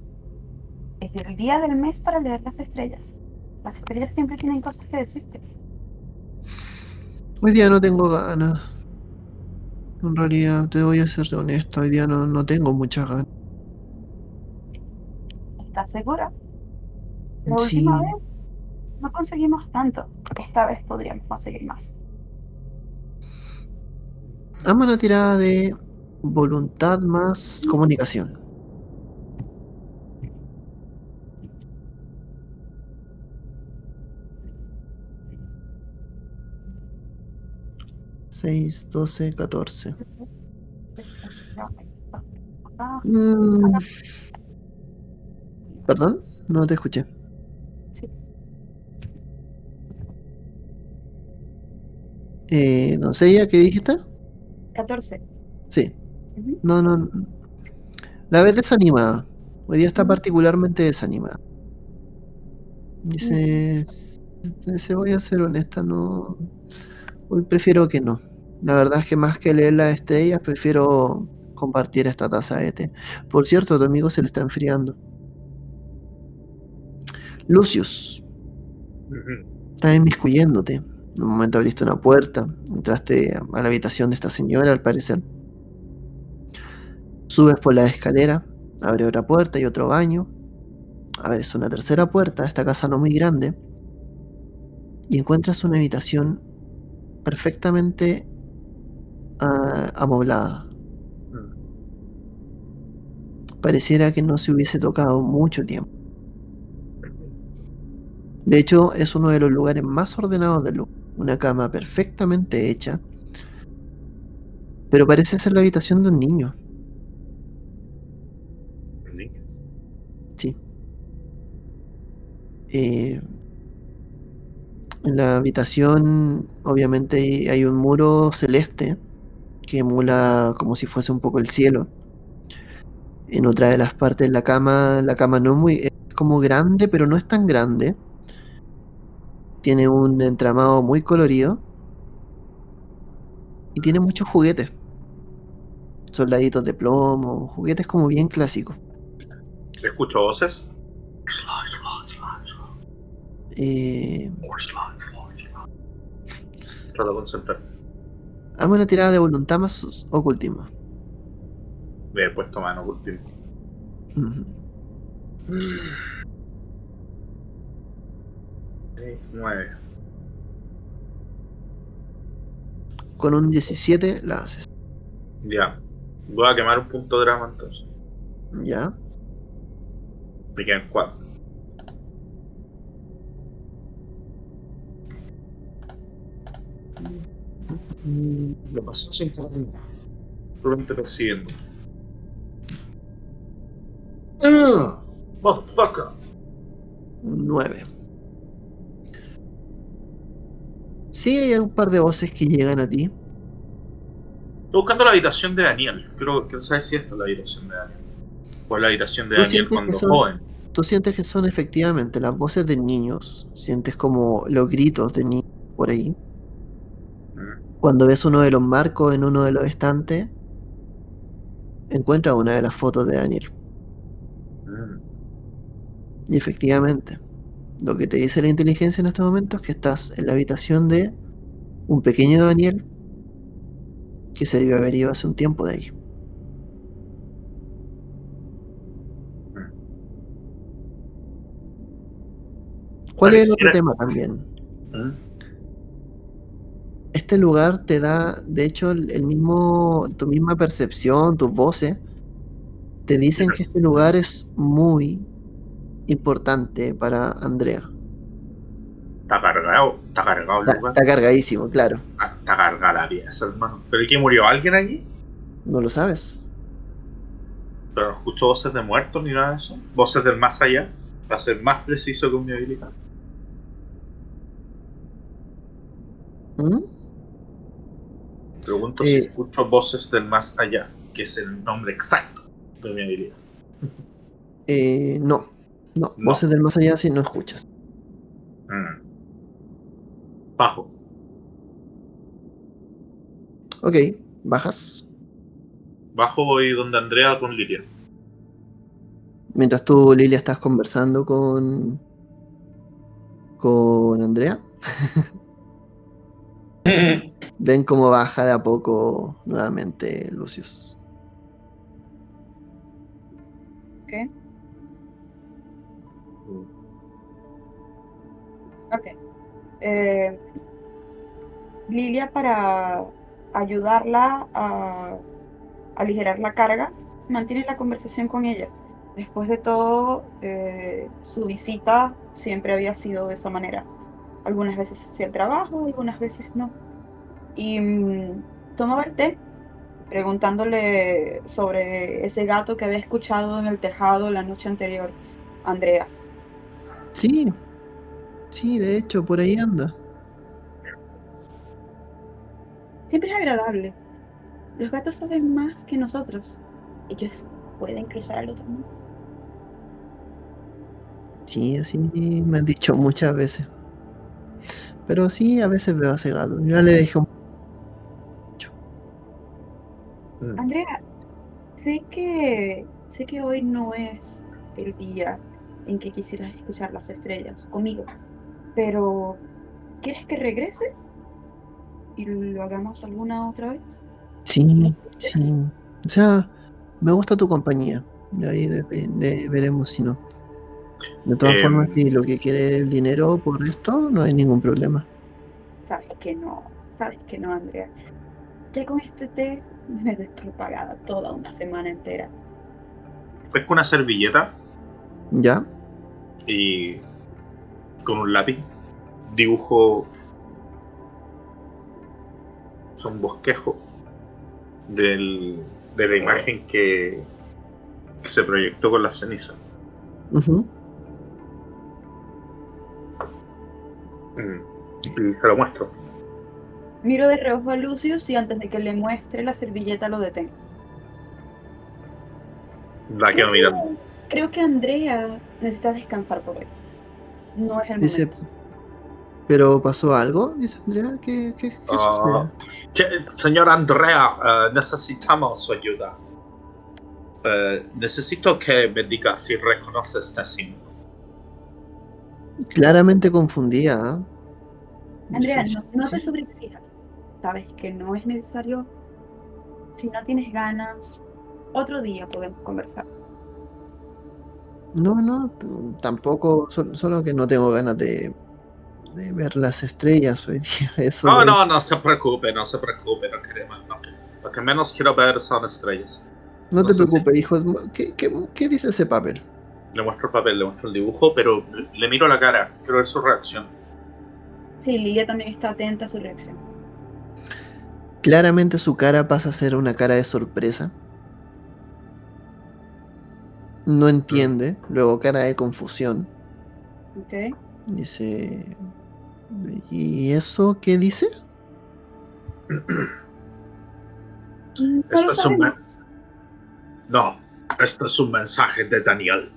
Es el día del mes para leer las estrellas. Las estrellas siempre tienen cosas que decirte. Hoy día no tengo ganas. En realidad, te voy a ser honesto, hoy día no, no tengo muchas ganas. ¿Estás segura? La Sí, última vez no conseguimos tanto. Esta vez podríamos conseguir más. hazme una tirada de voluntad más comunicación. Seis, doce, catorce. Mm. ¿Perdón? No te escuché. Eh, doncella, ¿qué dijiste? 14. Sí. No, no. no. La ves desanimada. Hoy día está particularmente desanimada. Dice, se voy a ser honesta, no. Hoy prefiero que no. La verdad es que más que leer las estrellas, prefiero compartir esta taza de té. Por cierto, a tu amigo se le está enfriando. Lucius, Ujú. estás inmiscuyéndote. En un momento abriste una puerta, entraste a la habitación de esta señora, al parecer. Subes por la escalera, abre otra puerta y otro baño. Abres una tercera puerta, esta casa no muy grande. Y encuentras una habitación perfectamente ah, amoblada. Mm. Pareciera que no se hubiese tocado mucho tiempo. De hecho, es uno de los lugares más ordenados del lugar. Una cama perfectamente hecha. Pero parece ser la habitación de un niño. Niño. Sí. Eh, en la habitación, obviamente, hay- hay un muro celeste que emula como si fuese un poco el cielo. En otra de las partes de la cama, la cama no es muy, es como grande, pero no es tan grande. Tiene un entramado muy colorido y tiene muchos juguetes. Soldaditos de plomo, juguetes como bien clásicos. Escucho voces. Eh. Trato de concentrar. Hazme una tirada de voluntad más ocultismo. Me he puesto mano último. Ujú. 6, 9. Con un 17 la haces. Ya. Voy a quemar un punto de drama entonces. ¿Ya? Me quedan 4. Lo pasó sin cadena. Solamente persiguiendo. ¡Ah! ¡Motherfucker! Un 9. Sí, hay un par de voces que llegan a ti. Estoy buscando la habitación de Daniel. Quiero, quiero saber si esta es la habitación de Daniel. O la habitación de ¿Tú Daniel cuando son- joven. Tú sientes que son efectivamente las voces de niños. Sientes como los gritos de niños por ahí. Mm. Cuando ves uno de los marcos en uno de los estantes, encuentra una de las fotos de Daniel. Mm. Y efectivamente, lo que te dice la inteligencia en estos momentos es que estás en la habitación de un pequeño Daniel que se debió haber ido hace un tiempo de ahí. ¿Cuál es el otro tema también? Mm. Este lugar te da, de hecho, el mismo, tu misma percepción, tus voces, te dicen que este lugar es muy importante para Andrea. Está cargado, está cargado el Está, lugar. está cargadísimo, claro. Está, está cargada la pieza, hermano. ¿Pero qué murió alguien allí? No lo sabes. Pero no escucho voces de muertos ni nada de eso. Voces del más allá. Para ser más preciso con mi habilidad. ¿Mm? Pregunto Eh. si escucho voces del más allá, que es el nombre exacto de mi habilidad. Eh, no, no, No. voces del más allá si no escuchas. Mm. Bajo. Ok, bajas. Bajo voy donde Andrea con Lilia. Mientras tú, Lilia, estás conversando con. con Andrea. Ven cómo baja de a poco nuevamente Lucius. ¿Qué? Eh, Lilia, para ayudarla a aligerar la carga, mantiene la conversación con ella. Después de todo, eh, su visita siempre había sido de esa manera. Algunas veces hacía el trabajo, algunas veces no. Y mm, tomaba el té, preguntándole sobre ese gato que había escuchado en el tejado la noche anterior, Andrea. Sí, sí, de hecho, por ahí anda. Siempre es agradable. Los gatos saben más que nosotros. Ellos pueden cruzar al otro mundo. Sí, así me han dicho muchas veces. Pero sí, a veces veo a ese gato. Ya le dije un Andrea, sé que sé que hoy no es el día en que quisieras escuchar las estrellas conmigo, pero ¿quieres que regrese y lo hagamos alguna otra vez? Sí, sí. O sea, me gusta tu compañía. Y ahí de- de- veremos si no. De todas Em. formas, si lo que quiere el dinero por esto, no hay ningún problema. Sabes que no, sabes que no, Andrea. Ya con este té me doy por pagada toda una semana entera. Pesco una servilleta ¿Ya? y con un lápiz dibujo un bosquejo del, de la imagen que, que se proyectó con la ceniza. Mm, Y se lo muestro. Miro de reojo a Lucius y antes de que le muestre la servilleta lo detengo. La quedo mirando. Creo que Andrea necesita descansar por hoy. No es el Dice, momento. ¿pero pasó algo? Dice Andrea. ¿Qué, qué, qué Ah, sucede? che- señor Andrea, eh, necesitamos su ayuda. Eh, necesito que me diga si reconoce este símbolo. Claramente confundida. ¿ah? Andrea, no, no te sobreexijas. Sabes que no es necesario. Si no tienes ganas, otro día podemos conversar. No, no, tampoco, sol- solo que no tengo ganas de, de ver las estrellas hoy día. Eso No, es- no, no se preocupe, no se preocupe, no queremos. no. Lo que menos quiero ver son estrellas. no no te preocupes, hijo. ¿Qué, qué, qué dice ese papel? Le muestro el papel, le muestro el dibujo, pero le miro la cara, quiero ver su reacción. Sí, Lilia también está atenta a su reacción. Claramente su cara pasa a ser una cara de sorpresa. No entiende, luego cara de confusión. ¿Ok? Dice, ¿y eso qué dice? No Esto lo es un No, esto es un mensaje de Daniel.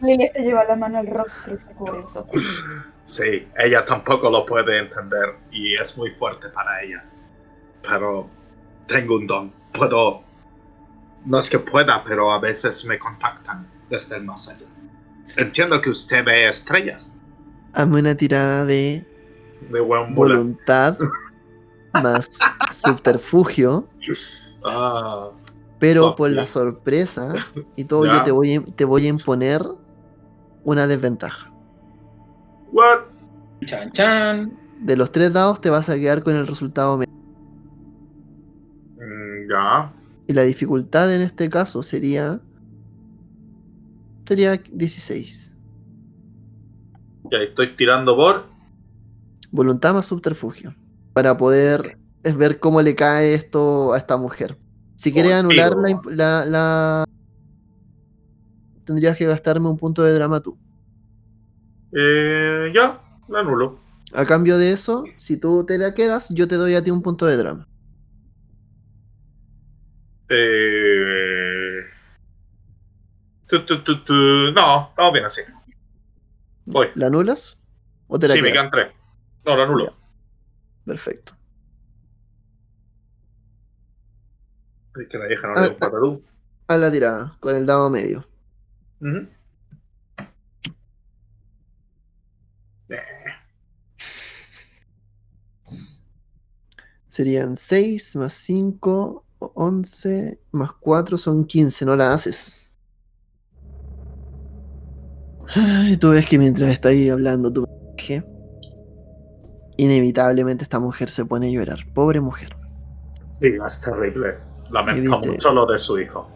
Lilia te lleva la mano al rostro y se cubre los ojos. Sí, ella tampoco lo puede entender y es muy fuerte para ella. pero tengo un don. Puedo. No es que pueda, pero a veces me contactan desde el más allá. Entiendo que usted ve estrellas Hazme una tirada de de buen voluntad más subterfugio, Ah, pero Fuck por yeah. la sorpresa y todo, Ya. yo te voy, a, te voy a imponer una desventaja. what? Chan, chan. De los tres dados te vas a quedar con el resultado medio. Mm, ya. Y la dificultad en este caso sería. Sería 16. Ya estoy tirando por. Voluntad más subterfugio. Para poder es ver cómo le cae esto a esta mujer. Si quieres Contigo. anular la, la- Tendrías que gastarme un punto de drama tú. Eh, ya, la anulo. A cambio de eso, si tú te la quedas, yo te doy a ti un punto de drama. Eh... tu, tu, tu, tu. No, estamos bien así. Voy. ¿La anulas? ¿O te la Sí, me quedan tres. No, la anulo. Perfecto. Es que la vieja no Ah, le da un patatú. A la tirada, con el dado medio. Serían 6 más 5, 11 más 4 son 15, no la haces. Ay, tú ves que mientras está ahí hablando tu mensaje, inevitablemente esta mujer se pone a llorar. Pobre mujer. Sí, es terrible. Dice- mucho lo de su hijo.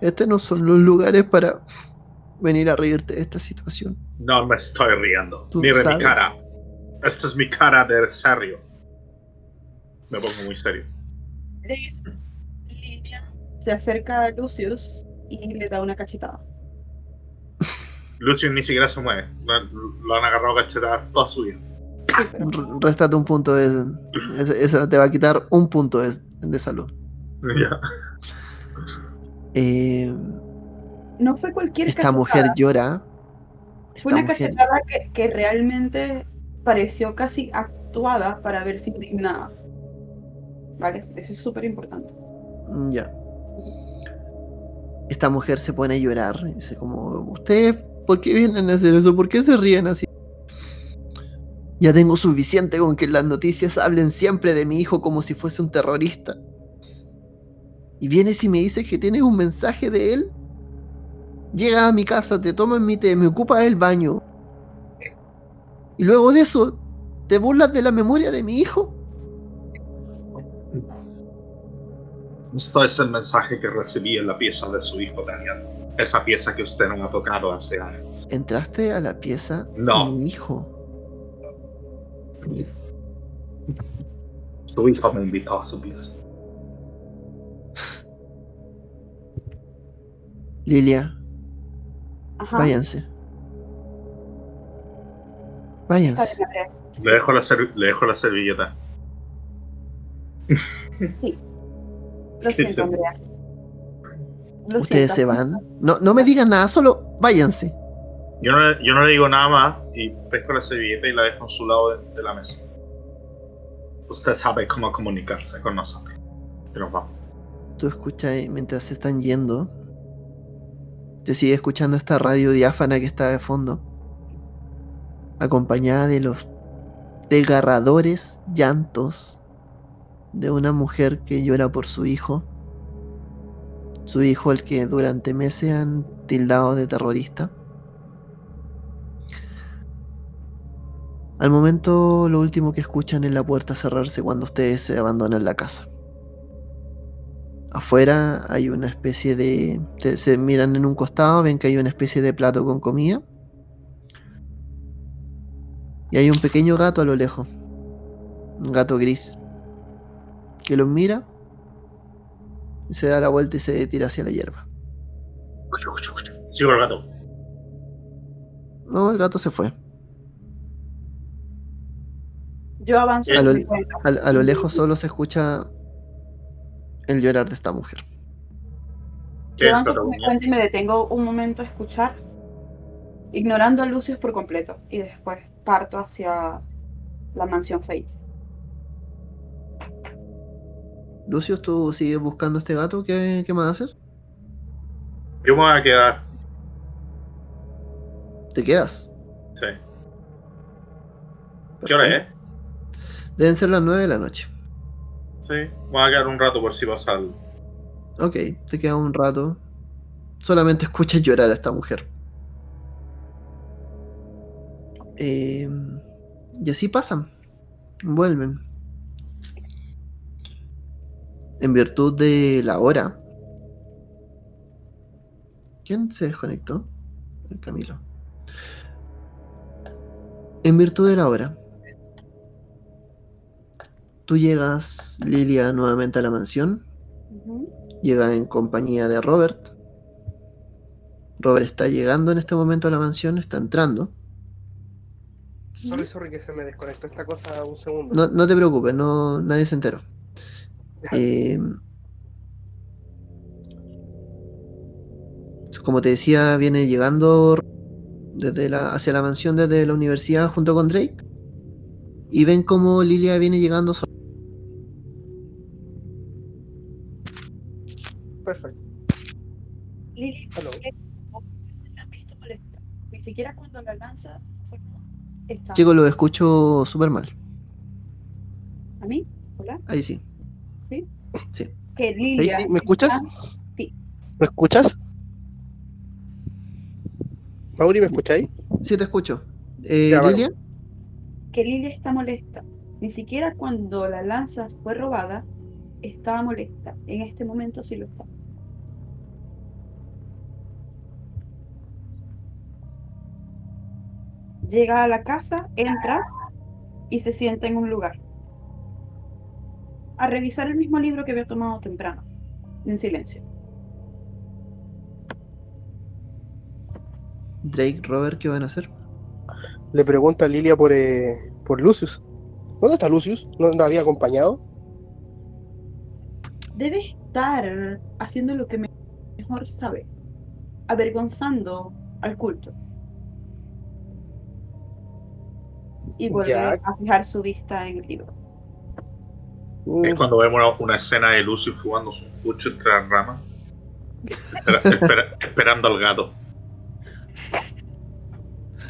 Estos no son los lugares para venir a reírte de esta situación. No me estoy riendo. Mire mi cara. Esta es mi cara de serio. Me pongo muy serio. Se acerca a Lucius y le da una cachetada. Lucius ni siquiera se mueve. Lo, lo han agarrado cachetadas toda su vida. Sí, pero R- Réstate un punto de. esa- te va a quitar un punto de, de salud. Ya. Eh, no fue cualquier esta cachetada. mujer llora. Fue una mujer cachetada que, que realmente pareció casi actuada para verse indignada. ¿Vale? Eso es súper importante. Mm, Ya. Esta mujer se pone a llorar. y Dice como, ¿ustedes por qué vienen a hacer eso? ¿Por qué se ríen así? Ya tengo suficiente con que las noticias hablen siempre de mi hijo como si fuese un terrorista. Y vienes y me dices que tienes un mensaje de él. Llega a mi casa, te tomas mi té, me ocupa el baño. Y luego de eso, ¿te burlas de la memoria de mi hijo? Esto es el mensaje que recibí en la pieza de su hijo Daniel. Esa pieza que usted no ha tocado hace años. Entraste a la pieza No. de mi hijo. Su hijo me invitó a su pieza. Lilia, Ajá. váyanse. Váyanse. Le dejo la, serv- le dejo la servilleta. Lo siento, Sí. Andrea. Lo Ustedes siento. se van. No, no me digan nada, solo váyanse. Yo no, le- yo no le digo nada más y pesco la servilleta y la dejo en su lado de, de la mesa. Usted sabe cómo comunicarse con nosotros. Y nos vamos. Tú escuchas mientras se están yendo. Se sigue escuchando esta radio diáfana que está de fondo. Acompañada de los desgarradores llantos de una mujer que llora por su hijo. Su hijo al que durante meses han tildado de terrorista. Al momento lo último que escuchan es la puerta cerrarse cuando ustedes se abandonan la casa. Afuera hay una especie de... se miran en un costado, ven que hay una especie de plato con comida. Y hay un pequeño gato a lo lejos. Un gato gris. Que los mira. Y se da la vuelta y se tira hacia la hierba. Sigo el gato. No, el gato se fue. Yo avanzo A lo-. A, a lo lejos solo se escucha el llorar de esta mujer. Avanzo por mi cuenta y me detengo un momento a escuchar, ignorando a Lucius por completo. Y después parto hacia la mansión Fate. Lucius, ¿tú sigues buscando este gato? ¿Qué, qué más haces? Yo me voy a quedar. ¿Te quedas? Sí. ¿Qué hora es? Deben ser las 9 de la noche. Sí. Me voy a quedar un rato por si pasa algo. Ok, te queda un rato. Solamente escuchas llorar a esta mujer. Eh, y así pasan. Vuelven. En virtud de la hora. ¿Quién se desconectó? El Camilo. En virtud de la hora. Tú llegas, Lilia, nuevamente a la mansión. Llega en compañía de Robert. Robert está llegando en este momento a la mansión, está entrando. Sorry, sorry que se me desconectó esta cosa un segundo. No, no te preocupes, no, nadie se enteró. Eh, como te decía, viene llegando desde la, hacia la mansión desde la universidad junto con Drake. Y ven como Lilia viene llegando sola. Perfecto. Lili, Hello. la han visto molesta. Ni siquiera cuando la lanza fue. Chicos, lo escucho súper mal. ¿A mí? ¿Hola? Ahí sí. ¿Sí? Que Lilia. ¿Me escuchas? Sí. ¿Me escuchas? Mauri, ¿me escucháis? Sí, te escucho. Eh, Ya. Lilia, que Lilia está molesta. Ni siquiera cuando la lanza fue robada estaba molesta. En este momento sí lo está. Llega a la casa, entra y se sienta en un lugar. A revisar el mismo libro que había tomado temprano, en silencio. Drake, Robert, ¿qué van a hacer? Le pregunto a Lilia por, eh, por Lucius. ¿Dónde está Lucius? ¿No nos había acompañado? debe estar haciendo lo que me- mejor sabe, avergonzando al culto. Y vuelve Ya. a fijar su vista en el libro. Es cuando vemos una, una escena de Lucy jugando su pucho entre las ramas. Espera- espera- esperando al gato.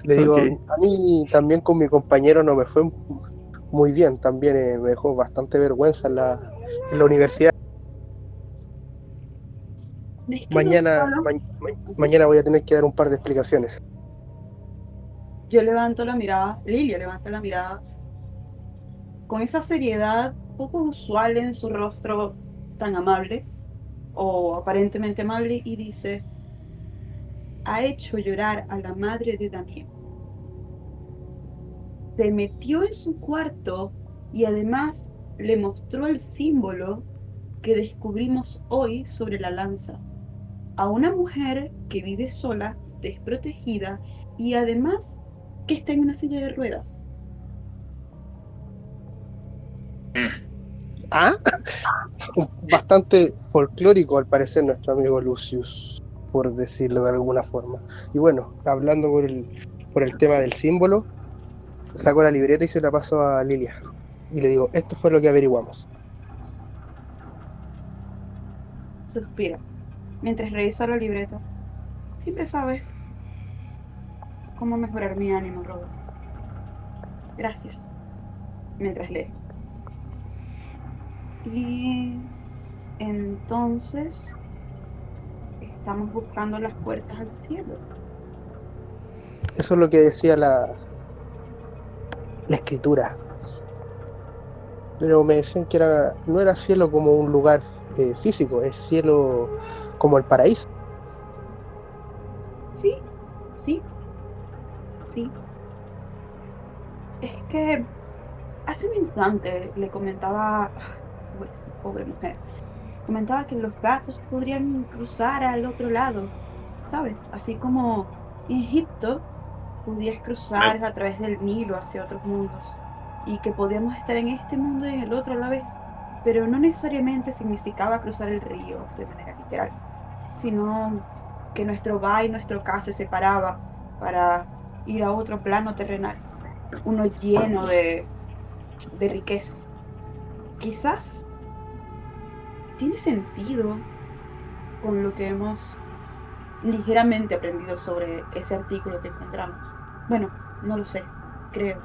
Le digo, a mí también con mi compañero no me fue muy bien. También eh, me dejó bastante vergüenza en la, en la universidad. Mañana, ma- ma- mañana voy a tener que dar un par de explicaciones. Yo levanto la mirada, Lilia levanta la mirada, con esa seriedad poco usual en su rostro tan amable, o aparentemente amable, y dice, ha hecho llorar a la madre de Daniel. Se metió en su cuarto y además le mostró el símbolo que descubrimos hoy sobre la lanza. A una mujer que vive sola, desprotegida y además que está en una silla de ruedas. ¿Ah? Bastante folclórico al parecer nuestro amigo Lucius, por decirlo de alguna forma. Y bueno, hablando por el, por el tema del símbolo, saco la libreta y se la paso a Lilia. Y le digo, esto fue lo que averiguamos. Suspira mientras revisa la libreta. Siempre sabes cómo mejorar mi ánimo, Robert. Gracias. Mientras lee. Y entonces estamos buscando las puertas al cielo. Eso es lo que decía la, la escritura. Pero me decían que era, no era cielo como un lugar eh, físico, es cielo como el paraíso. Sí, sí, sí. Es que hace un instante le comentaba, pues, pobre mujer, comentaba que los gatos podrían cruzar al otro lado, ¿sabes? Así como en Egipto podías cruzar a través del Nilo hacia otros mundos y que podíamos estar en este mundo y en el otro a la vez, pero no necesariamente significaba cruzar el río de manera literal, sino que nuestro va y nuestro ca se separaba para ir a otro plano terrenal, uno lleno de, de riquezas. Quizás tiene sentido con lo que hemos ligeramente aprendido sobre ese artículo que encontramos. Bueno, no lo sé, creo.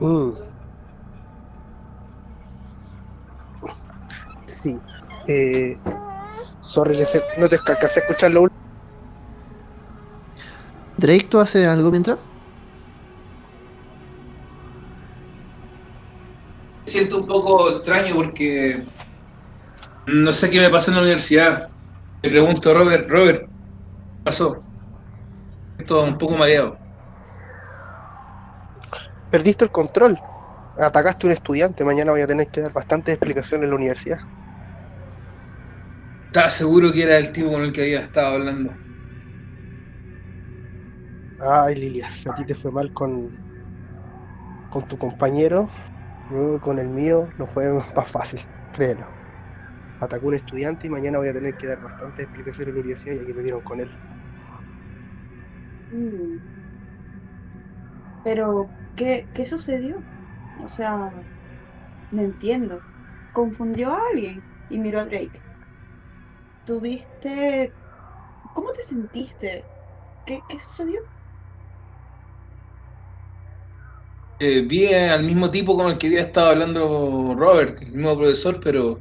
Mm. Sí. Eh, sorry, no te alcancé a escuchar lo último. Drake, ¿tú haces algo mientras? Siento un poco extraño porque no sé qué me pasó en la universidad. Le pregunto a Robert, Robert, ¿qué pasó? Estoy un poco mareado. Perdiste el control. Atacaste a un estudiante. Mañana voy a tener que dar bastantes explicaciones en la universidad. Estaba seguro que era el tipo con el que había estado hablando. Ay, Lilia, a ti te fue mal con, con tu compañero. Con el mío no fue más fácil, créelo. Atacó un estudiante y mañana voy a tener que dar bastantes explicaciones en la universidad ya que me dieron con él. Mm. Pero, ¿qué, ¿qué sucedió? O sea, no entiendo. ¿Confundió a alguien? Y miró a Drake. ¿Tuviste... ¿Cómo te sentiste? ¿Qué, qué sucedió? Eh, vi al mismo tipo con el que había estado hablando Robert, el mismo profesor, pero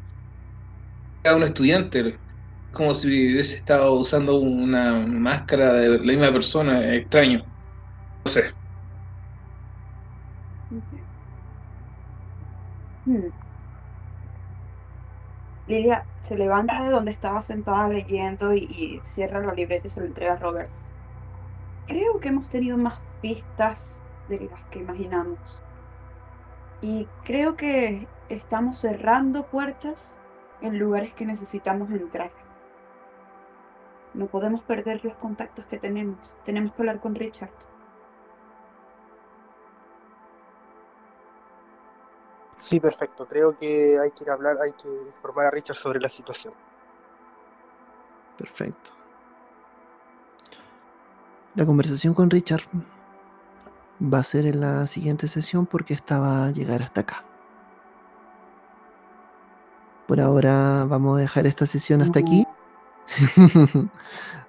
era un estudiante. Como si hubiese estado usando una máscara de la misma persona, extraño. No sé. Hmm. Lilia se levanta de donde estaba sentada leyendo y, cierra la libreta y se lo entrega a Robert. Creo que hemos tenido más pistas de las que imaginamos. Y creo que estamos cerrando puertas en lugares que necesitamos entrar. No podemos perder los contactos que tenemos. Tenemos que hablar con Richard. Sí, perfecto. Creo que hay que ir a hablar, hay que informar a Richard sobre la situación. Perfecto. La conversación con Richard va a ser en la siguiente sesión porque esta va a llegar hasta acá. Por ahora vamos a dejar esta sesión hasta aquí.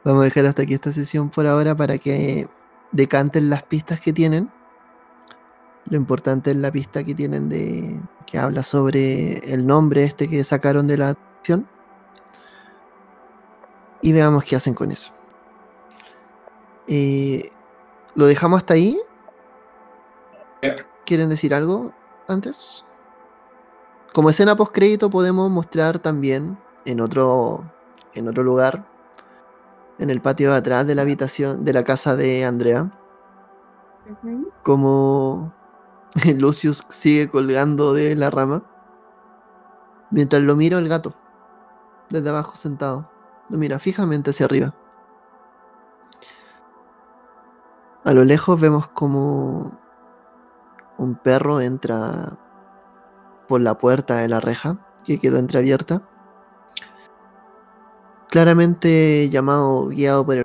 vamos a dejar hasta aquí esta sesión por ahora para que decanten las pistas que tienen. Lo importante es la pista que tienen de que habla sobre el nombre este que sacaron de la acción. Y veamos qué hacen con eso. Eh, Lo dejamos hasta ahí. Ya. ¿Quieren decir algo antes? Como escena post crédito podemos mostrar también en otro en otro lugar en el patio de atrás de la habitación de la casa de Andrea como Lucius sigue colgando de la rama mientras lo mira el gato desde abajo sentado lo mira fijamente hacia arriba a lo lejos vemos como un perro entra por la puerta de la reja que quedó entreabierta claramente llamado guiado por el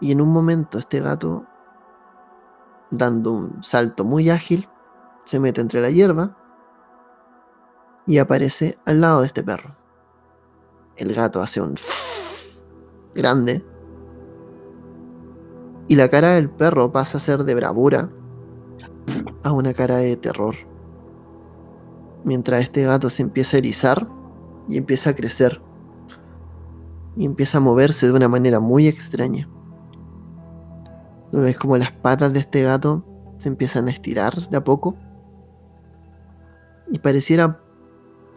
y en un momento este gato dando un salto muy ágil, se mete entre la hierba y aparece al lado de este perro. El gato hace un grande y la cara del perro pasa a ser de bravura a una cara de terror. Mientras este gato se empieza a erizar y empieza a crecer y empieza a moverse de una manera muy extraña. Ves como las patas de este gato se empiezan a estirar de a poco. Y pareciera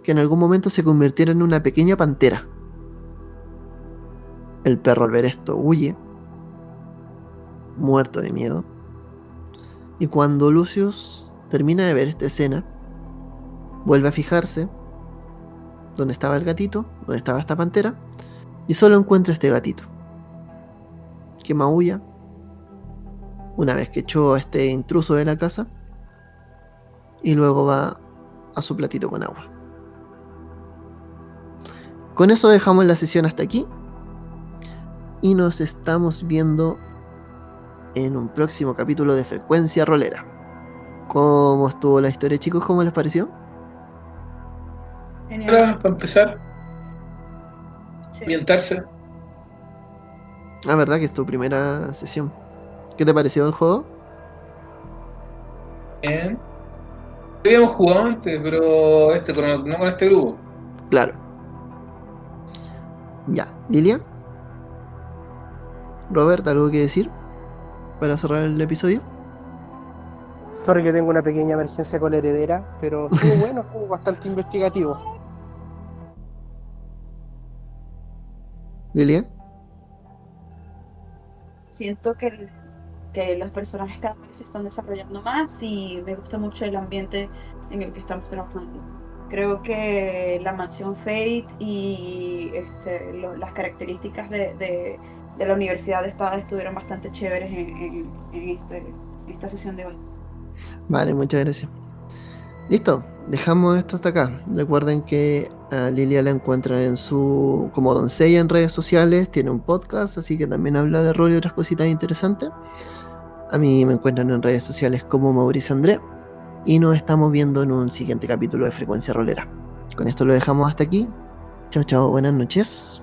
que en algún momento se convirtiera en una pequeña pantera. El perro al ver esto huye, muerto de miedo. Y cuando Lucius termina de ver esta escena, vuelve a fijarse donde estaba el gatito, donde estaba esta pantera, y solo encuentra este gatito, que maulla una vez que echó a este intruso de la casa y luego va a su platito con agua. Con eso dejamos la sesión hasta aquí y nos estamos viendo en un próximo capítulo de Frecuencia Rolera. ¿Cómo estuvo la historia, chicos? ¿Cómo les pareció? Genial. Para empezar, Sí. ambientarse. Ah, verdad que es tu primera sesión. ¿Qué te pareció el juego? Bien. Habíamos jugado antes, pero este, con- no con este grupo. Claro. Ya, Lilia. Robert, ¿algo que decir? Para cerrar el episodio. Sorry que tengo una pequeña emergencia con la heredera, pero estuvo bueno, estuvo bastante investigativo. Lilia. Siento que, el- que los personajes cada vez se están desarrollando más y me gusta mucho el ambiente en el que estamos trabajando. Creo que la mansión Fate y este, lo- las características de, de- de la universidad de Espada estuvieron bastante chéveres este- en esta sesión de hoy. Vale, muchas gracias. Listo, dejamos esto hasta acá. Recuerden que a Lilia la encuentran en su como doncella en redes sociales, tiene un podcast, así que también habla de rol y otras cositas interesantes. A mí me encuentran en redes sociales como Mauricio André y nos estamos viendo en un siguiente capítulo de Frecuencia Rolera. Con esto lo dejamos hasta aquí. Chao, chao, buenas noches.